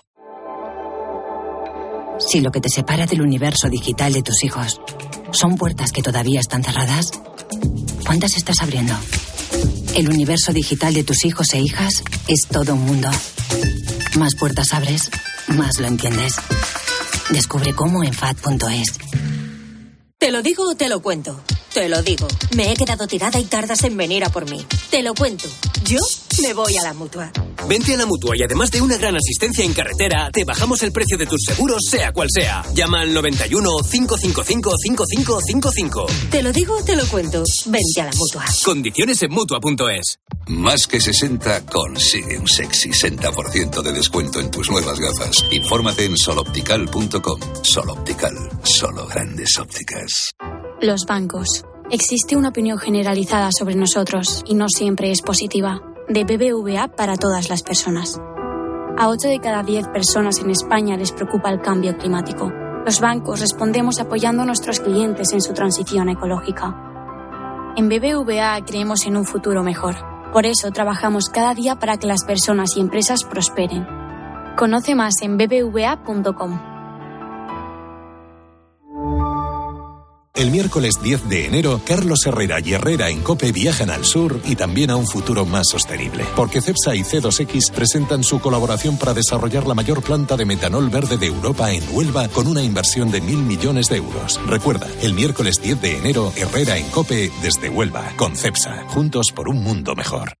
Speaker 38: Si lo que te separa del universo digital de tus hijos son puertas que todavía están cerradas, ¿cuántas estás abriendo? El universo digital de tus hijos e hijas es todo un mundo. Más puertas abres, más lo entiendes. Descubre cómo en FAD.es.
Speaker 18: ¿Te lo digo o te lo cuento? Te lo digo. Me he quedado tirada y tardas en venir a por mí. Te lo cuento. Yo me voy a la mutua.
Speaker 12: Vente a la mutua y además de una gran asistencia en carretera, te bajamos el precio de tus seguros, sea cual sea. Llama al 91 555 5555.
Speaker 18: Te lo digo, te lo cuento. Vente a la mutua.
Speaker 12: Condiciones en mutua.es.
Speaker 39: Más que 60 consigue un sexy 60% de descuento en tus nuevas gafas. Infórmate en soloptical.com. Soloptical, solo grandes ópticas.
Speaker 26: Los bancos. Existe una opinión generalizada sobre nosotros y no siempre es positiva de BBVA para todas las personas. A 8 de cada 10 personas en España les preocupa el cambio climático. Los bancos respondemos apoyando a nuestros clientes en su transición ecológica. En BBVA creemos en un futuro mejor. Por eso trabajamos cada día para que las personas y empresas prosperen. Conoce más en bbva.com.
Speaker 40: El miércoles 10 de enero, Carlos Herrera y Herrera en Cope viajan al sur y también a un futuro más sostenible. Porque CEPSA y C2X presentan su colaboración para desarrollar la mayor planta de metanol verde de Europa en Huelva con una inversión de mil millones de euros. Recuerda, el miércoles 10 de enero, Herrera en Cope desde Huelva, con CEPSA. Juntos por un mundo mejor.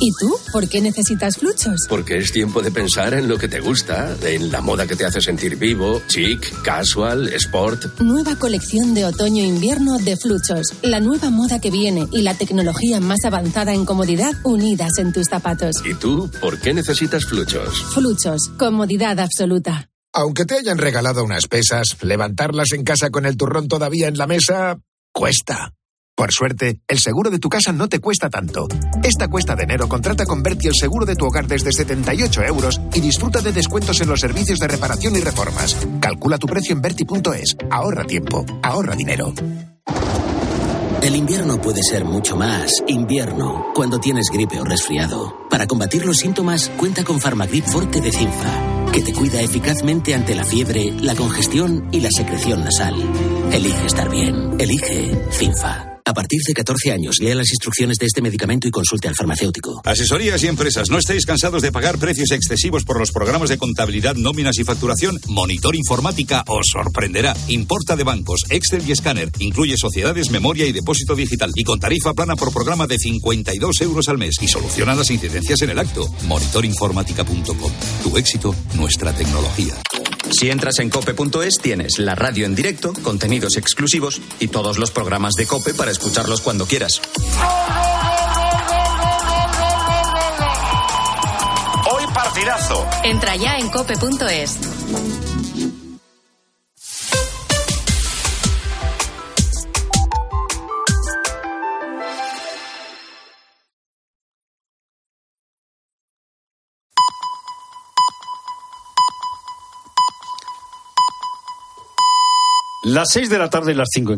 Speaker 18: ¿Y tú? ¿Por qué necesitas fluchos?
Speaker 41: Porque es tiempo de pensar en lo que te gusta, en la moda que te hace sentir vivo, chic, casual, sport.
Speaker 18: Nueva colección de otoño-invierno de fluchos. La nueva moda que viene y la tecnología más avanzada en comodidad unidas en tus zapatos.
Speaker 41: ¿Y tú? ¿Por qué necesitas fluchos?
Speaker 18: Fluchos. Comodidad absoluta.
Speaker 42: Aunque te hayan regalado unas pesas, levantarlas en casa con el turrón todavía en la mesa cuesta. Por suerte, el seguro de tu casa no te cuesta tanto. Esta cuesta de enero contrata con Berti el seguro de tu hogar desde 78 euros y disfruta de descuentos en los servicios de reparación y reformas. Calcula tu precio en Berti.es. Ahorra tiempo, ahorra dinero.
Speaker 43: El invierno puede ser mucho más invierno cuando tienes gripe o resfriado. Para combatir los síntomas, cuenta con Farmagrip Forte de Cinfa, que te cuida eficazmente ante la fiebre, la congestión y la secreción nasal. Elige estar bien. Elige Cinfa. A partir de 14 años, lea las instrucciones de este medicamento y consulte al farmacéutico.
Speaker 44: Asesorías y empresas, ¿no estáis cansados de pagar precios excesivos por los programas de contabilidad, nóminas y facturación? Monitor Informática os sorprenderá. Importa de bancos, Excel y escáner. Incluye sociedades, memoria y depósito digital. Y con tarifa plana por programa de 52 euros al mes. Y soluciona las incidencias en el acto. Monitorinformática.com. Tu éxito, nuestra tecnología.
Speaker 2: Si entras en cope.es tienes la radio en directo, contenidos exclusivos y todos los programas de cope para escucharlos cuando quieras.
Speaker 45: Hoy partidazo.
Speaker 3: Entra ya en cope.es.
Speaker 1: Las seis de la tarde y las cinco.